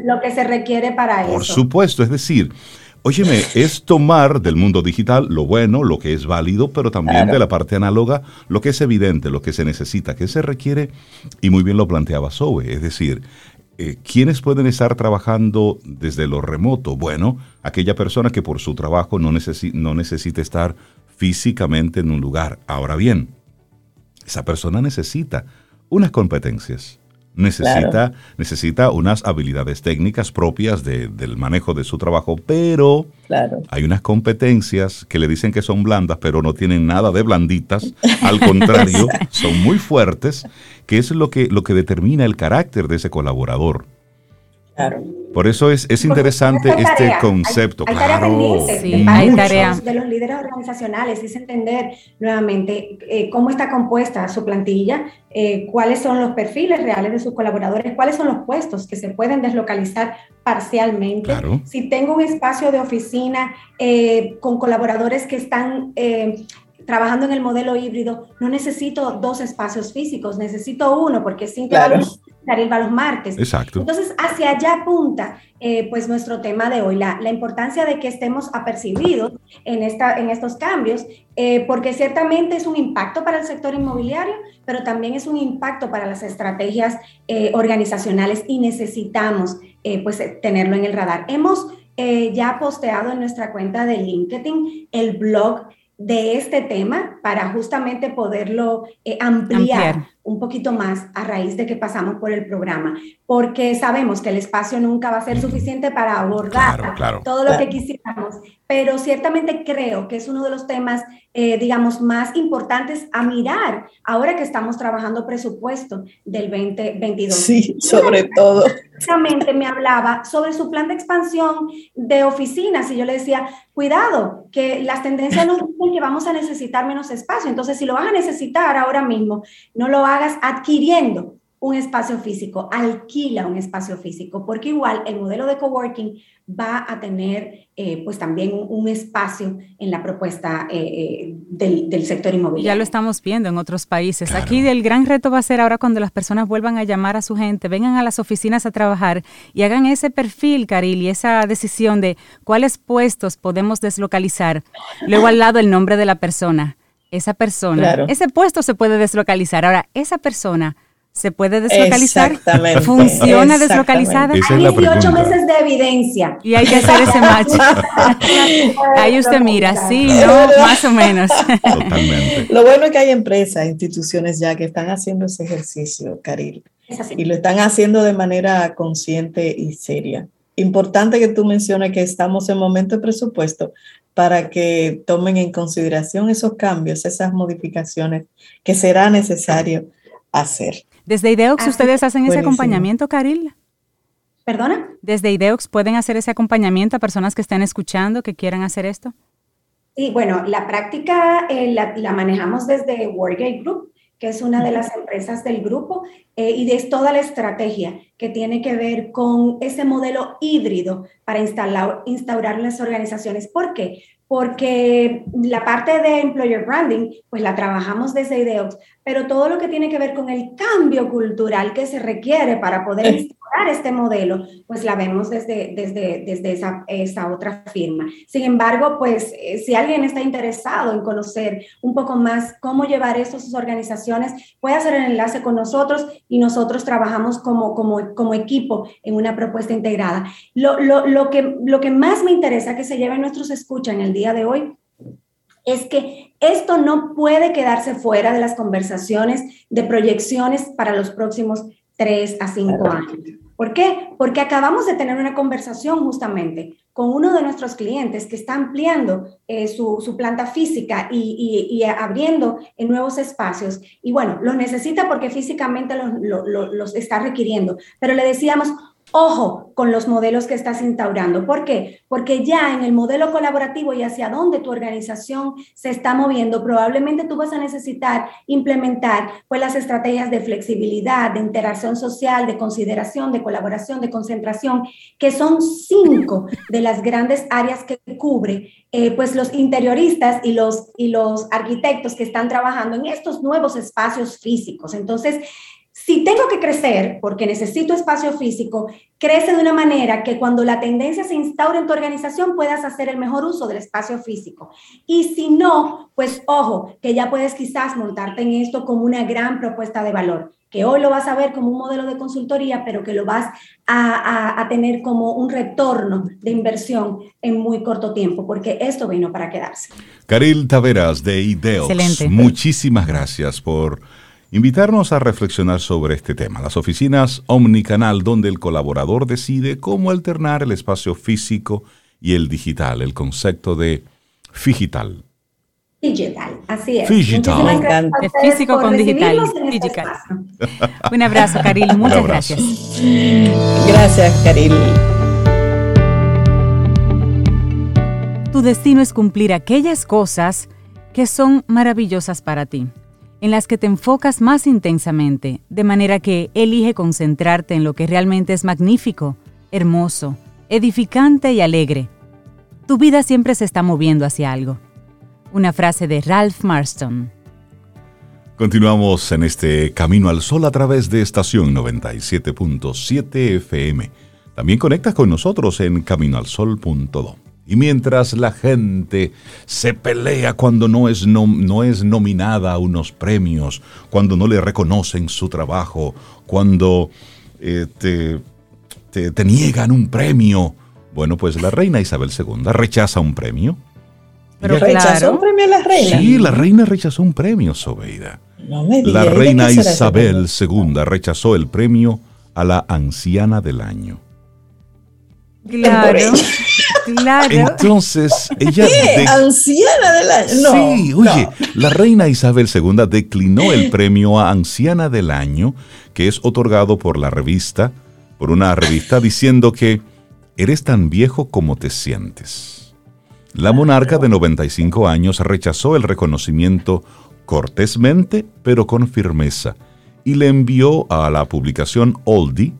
lo que se requiere para eso. Por supuesto, es decir, óyeme, es tomar del mundo digital lo bueno, lo que es válido, pero también de la parte análoga lo que es evidente, lo que se necesita, que se requiere, y muy bien lo planteaba Zoe, es decir, eh, ¿quiénes pueden estar trabajando desde lo remoto? Bueno, aquella persona que por su trabajo no, no necesita estar físicamente en un lugar. Ahora bien, esa persona necesita unas competencias, necesita, necesita unas habilidades técnicas propias del manejo de su trabajo, pero hay unas competencias que le dicen que son blandas, pero no tienen nada de blanditas, al contrario, son muy fuertes, que es lo que, lo que determina el carácter de ese colaborador. Por eso es, es interesante este concepto. Hay, claro. hay tarea. De los líderes organizacionales es entender nuevamente eh, cómo está compuesta su plantilla, eh, cuáles son los perfiles reales de sus colaboradores, cuáles son los puestos que se pueden deslocalizar parcialmente. Si tengo un espacio de oficina eh, con colaboradores que están trabajando en el modelo híbrido, no necesito dos espacios físicos, necesito uno, porque cinco claro a los martes. Exacto. Entonces, hacia allá apunta eh, pues nuestro tema de hoy, la, la, importancia de que estemos apercibidos en, esta, en estos cambios, eh, porque ciertamente es un impacto para el sector inmobiliario, pero también es un impacto para las estrategias eh, organizacionales y necesitamos pues tenerlo en el radar. Hemos ya posteado en nuestra cuenta de LinkedIn el blog de este tema para justamente poderlo eh, ampliar, un poquito más a raíz de que pasamos por el programa, porque sabemos que el espacio nunca va a ser suficiente para abordar todo lo que quisiéramos, pero ciertamente creo que es uno de los temas, eh, digamos, más importantes a mirar ahora que estamos trabajando presupuesto del 2022. Sí, sobre todo. Exactamente, me hablaba sobre su plan de expansión de oficinas y yo le decía, cuidado, que las tendencias nos dicen que vamos a necesitar menos espacio, entonces si lo vas a necesitar ahora mismo, no lo hagas adquiriendo un espacio físico, alquila un espacio físico, porque igual el modelo de coworking va a tener eh, pues también un, espacio en la propuesta eh, eh, del, sector inmobiliario. Ya lo estamos viendo en otros países. Aquí el gran reto va a ser ahora cuando las personas vuelvan a llamar a su gente, vengan a las oficinas a trabajar y hagan ese perfil, Caril, y esa decisión de cuáles puestos podemos deslocalizar. Luego al lado el nombre de la persona. Esa persona, ese puesto se puede deslocalizar. Ahora, esa persona se puede deslocalizar. Exactamente. Funciona deslocalizada. Hay 18 meses de evidencia. Y hay que hacer ese match. Ahí usted mira, sí, no, más o menos. Totalmente. Lo bueno es que hay empresas, instituciones ya que están haciendo ese ejercicio, Caril. Y lo están haciendo de manera consciente y seria. Importante que tú menciones que estamos en momento de presupuesto para que tomen en consideración esos cambios, esas modificaciones que será necesario hacer. Desde IDEOX ustedes hacen ese acompañamiento, Caril. ¿Perdona? Desde IDEOX pueden hacer ese acompañamiento a personas que estén escuchando, que quieran hacer esto. Sí, bueno, la práctica eh, la, manejamos desde Wargate Group, que es una de las empresas del grupo, eh, y es toda la estrategia que tiene que ver con ese modelo híbrido para instalar, instaurar las organizaciones. ¿Por qué? porque la parte de employer branding, pues la trabajamos desde IDEOX, pero todo lo que tiene que ver con el cambio cultural que se requiere para poder instaurar este modelo, pues la vemos desde, desde, desde esa, esa otra firma. Sin embargo, pues eh, si alguien está interesado en conocer un poco más cómo llevar esto a sus organizaciones, puede hacer el enlace con nosotros y nosotros trabajamos como, como, como equipo en una propuesta integrada. Lo, lo, lo, que, lo que más me interesa que se lleven nuestros escuchas en el día de hoy es que esto no puede quedarse fuera de las conversaciones de proyecciones para los próximos tres a cinco años. ¿Por qué? Porque acabamos de tener una conversación justamente con uno de nuestros clientes que está ampliando eh, su, planta física y, abriendo en nuevos espacios. Y bueno, los necesita porque físicamente los está requiriendo. Pero le decíamos, Ojo con los modelos que estás instaurando. ¿Por qué? Porque ya en el modelo colaborativo y hacia dónde tu organización se está moviendo, probablemente tú vas a necesitar implementar pues, las estrategias de flexibilidad, de interacción social, de consideración, de colaboración, de concentración, que son cinco de las grandes áreas que cubre eh, pues los interioristas y los, y los arquitectos que están trabajando en estos nuevos espacios físicos. Entonces, si tengo que crecer porque necesito espacio físico, crece de una manera que cuando la tendencia se instaure en tu organización puedas hacer el mejor uso del espacio físico. Y si no, pues ojo, que ya puedes quizás montarte en esto como una gran propuesta de valor, que hoy lo vas a ver como un modelo de consultoría, pero que lo vas a, tener como un retorno de inversión en muy corto tiempo, porque esto vino para quedarse. Caril Taveras de Ideos, Excelente. muchísimas gracias por invitarnos a reflexionar sobre este tema, las oficinas omnicanal, donde el colaborador decide cómo alternar el espacio físico y el digital, el concepto de figital. Digital, así es. Digital. físico con digital. digital. Un abrazo, Caril. Muchas gracias. Gracias, Caril. Tu destino es cumplir aquellas cosas que son maravillosas para ti en las que te enfocas más intensamente, de manera que elige concentrarte en lo que realmente es magnífico, hermoso, edificante y alegre. Tu vida siempre se está moviendo hacia algo. Una frase de Ralph Marston. Continuamos en este Camino al Sol a través de estación 97.7 FM. También conectas con nosotros en caminoalsol.do. Y mientras la gente se pelea cuando no es, no, es nominada a unos premios, cuando no le reconocen su trabajo, cuando eh, te, te niegan un premio, bueno, pues la reina Isabel II rechaza un premio Pero rechazó un premio a la reina. Sí, la reina rechazó un premio, Sobeida. No me la reina Isabel II rechazó el premio a la anciana del año. Claro. claro. Entonces, ella. ¿Qué? ¿Anciana del año? No, sí, oye, la reina Isabel II declinó el premio a Anciana del Año, que es otorgado por la revista, por una revista, diciendo que eres tan viejo como te sientes. La monarca de 95 años rechazó el reconocimiento cortésmente, pero con firmeza, y le envió a la publicación Oldie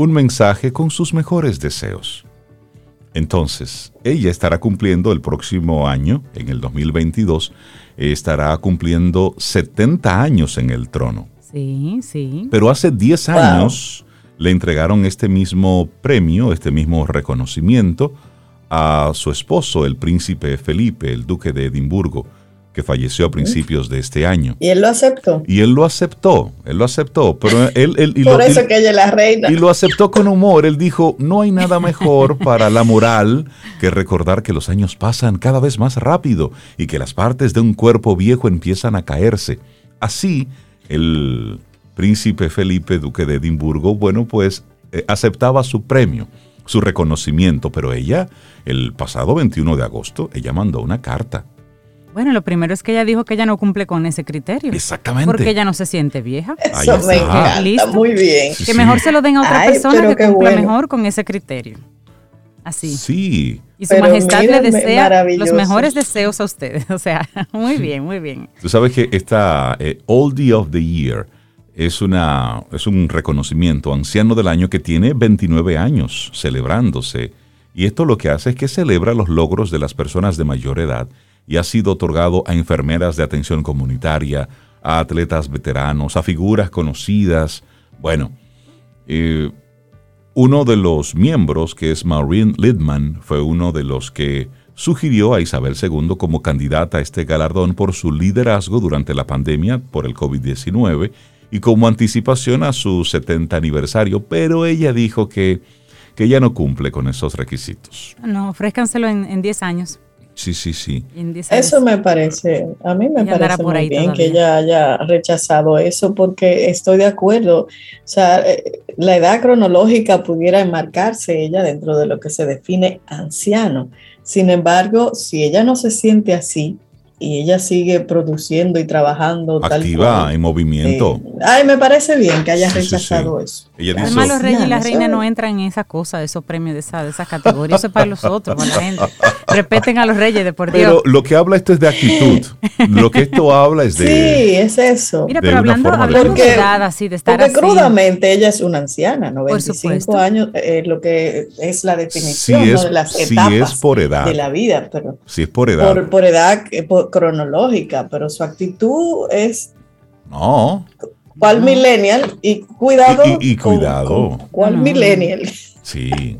un mensaje con sus mejores deseos. Entonces, ella estará cumpliendo el próximo año, en el 2022, estará cumpliendo 70 años en el trono. Sí, sí. Pero hace 10 años le entregaron este mismo premio, este mismo reconocimiento a su esposo, el príncipe Felipe, el duque de Edimburgo que falleció a principios de este año. Y él lo aceptó. Y él lo aceptó, él lo aceptó, pero él... y Por eso que ella es la reina. Y lo aceptó con humor, él dijo, no hay nada mejor para la moral que recordar que los años pasan cada vez más rápido y que las partes de un cuerpo viejo empiezan a caerse. Así, el príncipe Felipe, duque de Edimburgo, bueno, pues eh, aceptaba su premio su reconocimiento, pero ella, el pasado 21 de agosto, ella mandó una carta bueno, lo primero es que ella dijo que ella no cumple con ese criterio. Exactamente. Porque ella no se siente vieja. Eso me encanta, muy bien. Que mejor se lo den a otra persona que cumple mejor con ese criterio. Así. Sí. Y su majestad le desea los mejores deseos a ustedes. O sea, muy bien, muy bien. Tú sabes que esta eh, Oldie of the Year es, una, es un reconocimiento anciano del año que tiene 29 años celebrándose. Y esto lo que hace es que celebra los logros de las personas de mayor edad y ha sido otorgado a enfermeras de atención comunitaria, a atletas veteranos, a figuras conocidas. Bueno, eh, uno de los miembros, que es Maureen Lidman, fue uno de los que sugirió a Isabel II como candidata a este galardón por su liderazgo durante la pandemia por el COVID-19 y como anticipación a su 70 aniversario, pero ella dijo que, que ya no cumple con esos requisitos. No, ofrézcanselo en 10 años. Sí, sí, sí. Eso me parece, a mí me parece muy bien que ella haya rechazado eso porque estoy de acuerdo. O sea, eh, la edad cronológica pudiera enmarcarse ella dentro de lo que se define anciano. Sin embargo, si ella no se siente así, y ella sigue produciendo y trabajando. Activa, en movimiento. ay, me parece bien que haya rechazado eso. Además, los reyes y las reinas no entran en esa cosa, de esos premios de esa, de esa categoría. Eso es para los otros, para la gente. Respeten a los reyes de por Dios. Pero lo que habla esto es de actitud. lo que esto habla es de. Sí, es eso. Mira, pero hablando, hablando de, edad así, de estar porque crudamente ella es una anciana, 95 años, eh, lo que es la definición de las etapas es por edad. de la vida. Pero si es por edad. Por, por edad, eh, por, cronológica, pero su actitud es... No. ¿Cuál millennial? Y cuidado. Y, cuidado. ¿Cuál millennial? Sí.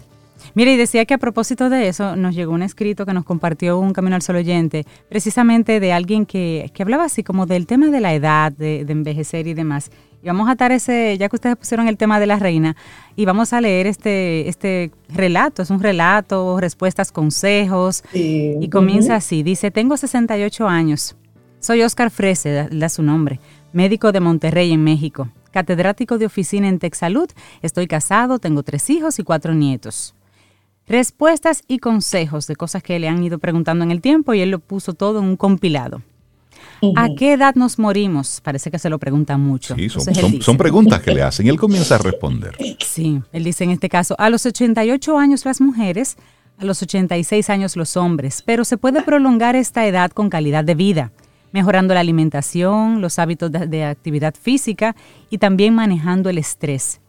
Mire, y decía que a propósito de eso, nos llegó un escrito que nos compartió un Camino al Sol oyente, precisamente de alguien que, que hablaba así como del tema de la edad, de, envejecer y demás. Y vamos a atar ese, ya que ustedes pusieron el tema de la reina, y vamos a leer este, este relato, es un relato, respuestas, consejos, y comienza así, dice, tengo 68 años, soy Oscar Frese, da su nombre, médico de Monterrey en México, catedrático de oficina en Texalud, estoy casado, tengo tres hijos y cuatro nietos. Respuestas y consejos de cosas que le han ido preguntando en el tiempo y él lo puso todo en un compilado. ¿A qué edad nos morimos? Parece que se lo preguntan mucho. Sí, son, preguntas que le hacen y él comienza a responder. Sí, él dice en este caso, a los 88 años las mujeres, a los 86 años los hombres, pero se puede prolongar esta edad con calidad de vida, mejorando la alimentación, los hábitos de actividad física y también manejando el estrés.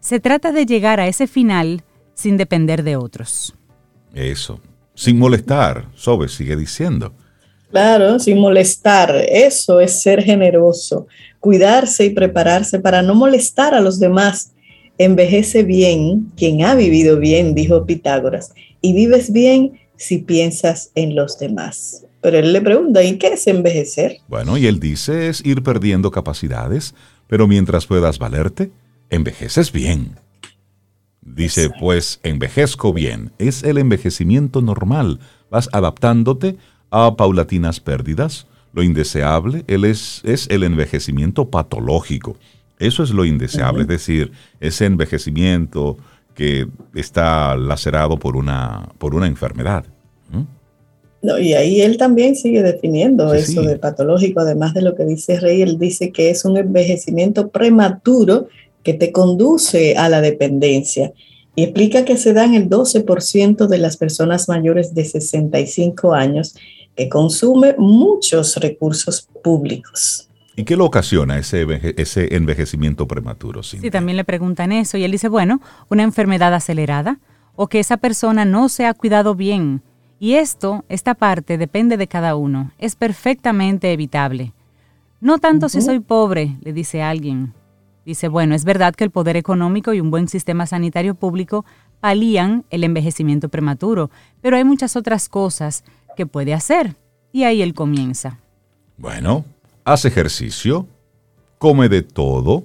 Se trata de llegar a ese final sin depender de otros. Eso, sin molestar, Sobe sigue diciendo. Claro, sin molestar. Eso es ser generoso, cuidarse y prepararse para no molestar a los demás. Envejece bien quien ha vivido bien, dijo Pitágoras, y vives bien si piensas en los demás. Pero él le pregunta, ¿y qué es envejecer? Bueno, y él dice es ir perdiendo capacidades, pero mientras puedas valerte, envejeces bien. Dice, pues envejezco bien. Es el envejecimiento normal. Vas adaptándote a paulatinas pérdidas. Lo indeseable él es, es el envejecimiento patológico. Eso es lo indeseable, es decir, ese envejecimiento que está lacerado por una, por una enfermedad. No, y ahí él también sigue definiendo eso de patológico, además de lo que dice Rey, él dice que es un envejecimiento prematuro que te conduce a la dependencia y explica que se dan el 12% de las personas mayores de 65 años que consume muchos recursos públicos. ¿Y qué lo ocasiona ese, ese envejecimiento prematuro? Sí, también le preguntan eso y él dice, bueno, una enfermedad acelerada o que esa persona no se ha cuidado bien. Y esto, esta parte, depende de cada uno. Es perfectamente evitable. No tanto si soy pobre, le dice alguien. Dice, bueno, es verdad que el poder económico y un buen sistema sanitario público palían el envejecimiento prematuro, pero hay muchas otras cosas que puede hacer. Y ahí él comienza. Bueno, Haz ejercicio, come de todo,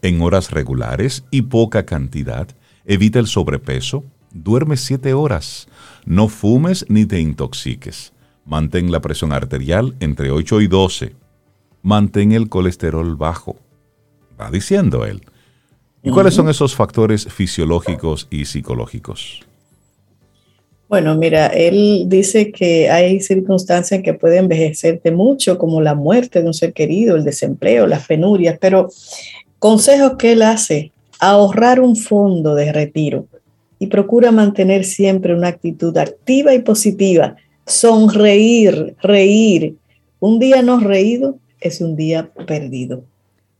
en horas regulares y poca cantidad, evita el sobrepeso, duerme 7 horas, no fumes ni te intoxiques, mantén la presión arterial entre 8 y 12, mantén el colesterol bajo, va diciendo él. ¿Y cuáles son esos factores fisiológicos y psicológicos? Bueno, mira, él dice que hay circunstancias que pueden envejecerte mucho, como la muerte de un ser querido, el desempleo, las penurias, pero consejos que él hace, ahorrar un fondo de retiro y procura mantener siempre una actitud activa y positiva, sonreír, reír. Un día no reído es un día perdido.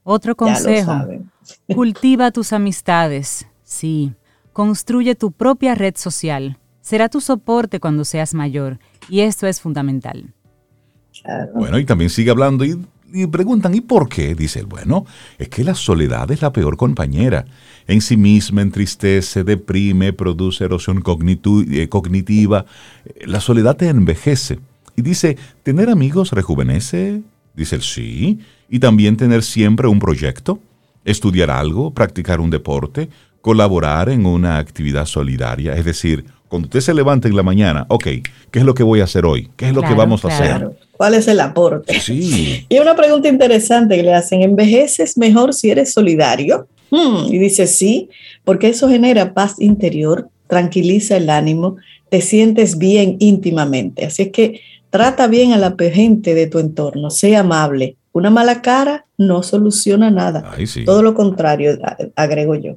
Otro consejo, cultiva tus amistades, sí, construye tu propia red social. Será tu soporte cuando seas mayor. Y esto es fundamental. Bueno, y también sigue hablando y, preguntan, ¿y por qué? Dice él, bueno, es que la soledad es la peor compañera. En sí misma entristece, deprime, produce erosión eh, cognitiva. La soledad te envejece. Y dice, ¿tener amigos rejuvenece? Dice él, sí. Y también tener siempre un proyecto, estudiar algo, practicar un deporte, colaborar en una actividad solidaria, es decir, cuando usted se levanta en la mañana, ok, ¿qué es lo que voy a hacer hoy? ¿Qué es lo que vamos a hacer? ¿Cuál es el aporte? Sí. Y una pregunta interesante que le hacen, ¿envejeces mejor si eres solidario? Hmm, y dice sí, porque eso genera paz interior, tranquiliza el ánimo, te sientes bien íntimamente. Así es que trata bien a la gente de tu entorno, sea amable. Una mala cara no soluciona nada. Todo lo contrario, agrego yo.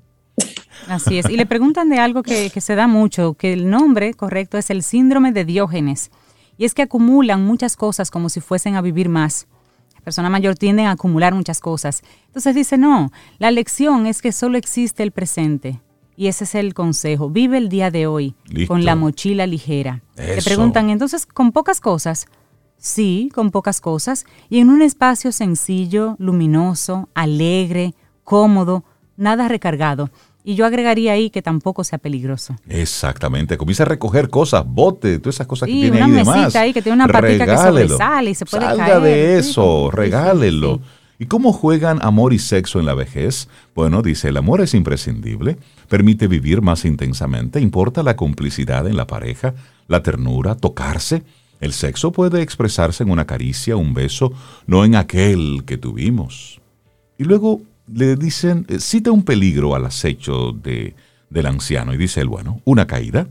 Así es. Y le preguntan de algo que, se da mucho, que el nombre correcto es el síndrome de Diógenes. Y es que acumulan muchas cosas como si fuesen a vivir más. Las personas mayores tienden a acumular muchas cosas. Entonces dice, no, la lección es que solo existe el presente. Y ese es el consejo. Vive el día de hoy con la mochila ligera. Le preguntan, entonces, ¿con pocas cosas? Sí, con pocas cosas. Y en un espacio sencillo, luminoso, alegre, cómodo, nada recargado. Y yo agregaría ahí que tampoco sea peligroso. Exactamente. Comienza a recoger cosas, bote, todas esas cosas que tiene ahí demás. ahí que tiene una patica que sobresale y se puede Salga de eso, regálelo. ¿Y cómo juegan amor y sexo en la vejez? Bueno, dice, el amor es imprescindible, permite vivir más intensamente, importa la complicidad en la pareja, la ternura, tocarse. El sexo puede expresarse en una caricia, un beso, no en aquel que tuvimos. Y luego le dicen, eh, cita un peligro al acecho de, del anciano y dice él, bueno, una caída,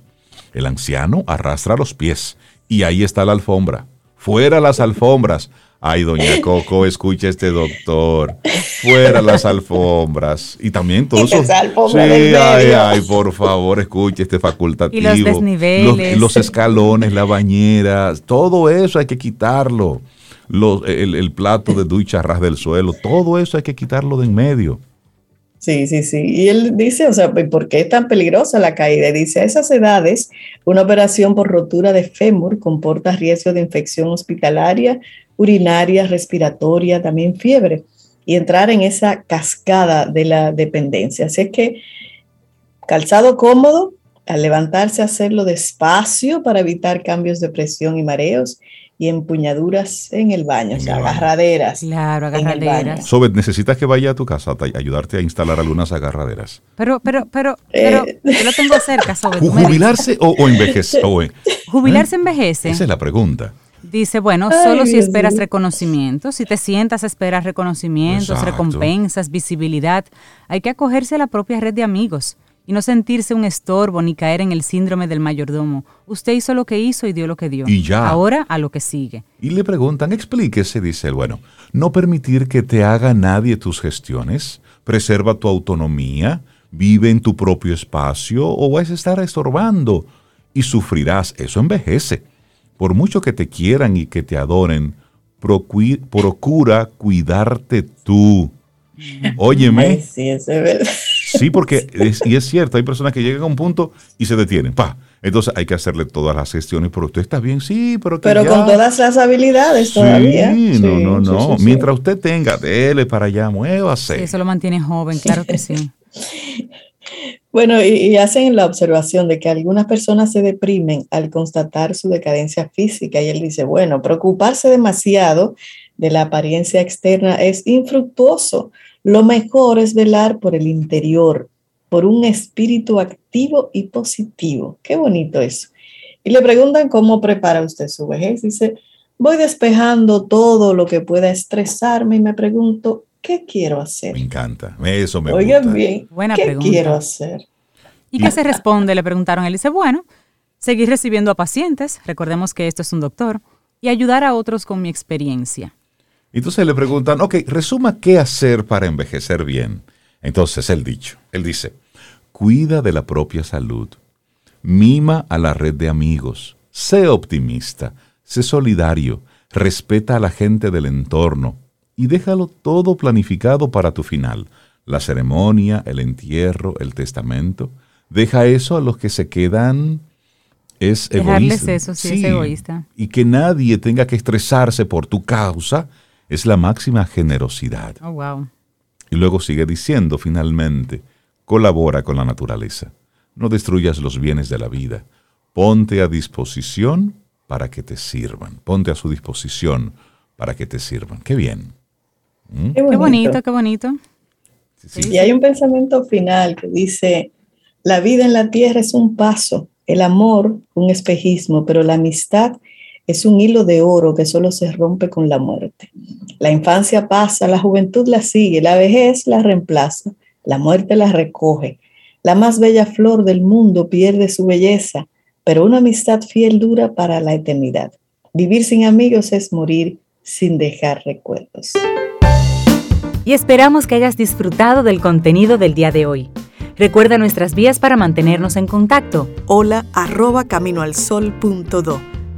el anciano arrastra los pies y ahí está la alfombra, fuera las alfombras. Ay, doña Coco, escucha este doctor. Fuera las alfombras. Y también todo eso. Sí, ay, ay, por favor, escuche este facultativo. Y los desniveles. los escalones, la bañera, todo eso hay que quitarlo el, plato de ducha ras del suelo, todo eso hay que quitarlo de en medio. Sí, sí, sí. Y él dice, o sea, ¿por qué es tan peligrosa la caída? Dice, a esas edades, una operación por rotura de fémur comporta riesgo de infección hospitalaria, urinaria, respiratoria, también fiebre, y entrar en esa cascada de la dependencia. Así es que calzado cómodo, al levantarse, hacerlo despacio para evitar cambios de presión y mareos y empuñaduras en el baño, o sea, agarraderas. Claro, agarraderas. Sobet, necesitas que vaya a tu casa a ayudarte a instalar algunas agarraderas. Pero, pero, pero, pero, eh. yo lo tengo cerca, Sobet. ¿Jubilarse o, envejecer? ¿Jubilarse envejece? Esa es la pregunta. Dice, bueno, solo si esperas reconocimiento, si te sientas a esperar reconocimientos, recompensas, visibilidad, hay que acogerse a la propia red de amigos y no sentirse un estorbo ni caer en el síndrome del mayordomo. Usted hizo lo que hizo y dio lo que dio. Y ya. Ahora a lo que sigue. Y le preguntan, explíquese, dice él, bueno, no permitir que te haga nadie tus gestiones, preserva tu autonomía, vive en tu propio espacio o vas a estar estorbando y sufrirás. Eso envejece. Por mucho que te quieran y que te adoren, procura cuidarte tú. Óyeme. sí, es verdad. Sí, porque y es cierto, hay personas que llegan a un punto y se detienen. Pa. Entonces hay que hacerle todas las gestiones, pero usted está bien, sí, pero Pero con todas las habilidades todavía. Sí, no, no, no. Mientras usted tenga, dele para allá, muévase. Sí, eso lo mantiene joven, claro que sí. Bueno, y, hacen la observación de que algunas personas se deprimen al constatar su decadencia física y él dice, bueno, preocuparse demasiado de la apariencia externa es infructuoso. Lo mejor es velar por el interior, por un espíritu activo y positivo. Qué bonito eso. Y le preguntan cómo prepara usted su vejez. Dice, voy despejando todo lo que pueda estresarme y me pregunto, ¿qué quiero hacer? Me encanta, eso me Oigan gusta. bien, Buena ¿qué quiero hacer? ¿Y qué se responde? Le preguntaron. Él dice, bueno, seguir recibiendo a pacientes, recordemos que esto es un doctor, y ayudar a otros con mi experiencia. Entonces le preguntan, ok, resuma qué hacer para envejecer bien. Entonces él dicho, él dice, cuida de la propia salud, mima a la red de amigos, sé optimista, sé solidario, respeta a la gente del entorno, y déjalo todo planificado para tu final. La ceremonia, el entierro, el testamento. Deja eso a los que se quedan es Dejarles eso, sí, es egoísta. Y que nadie tenga que estresarse por tu causa es la máxima generosidad. Oh, wow. Y luego sigue diciendo finalmente, colabora con la naturaleza. No destruyas los bienes de la vida. Ponte a disposición para que te sirvan. Ponte a su disposición para que te sirvan. Qué bien. ¿Mm? Qué, bonito. qué bonito, Y hay un pensamiento final que dice, la vida en la tierra es un paso, el amor un espejismo, pero la amistad es un hilo de oro que solo se rompe con la muerte. La infancia pasa, la juventud la sigue, la vejez la reemplaza, la muerte la recoge. La más bella flor del mundo pierde su belleza, pero una amistad fiel dura para la eternidad. Vivir sin amigos es morir sin dejar recuerdos y esperamos que hayas disfrutado del contenido del día de hoy. Recuerda nuestras vías para mantenernos en contacto. Hola arroba caminoalsol.do.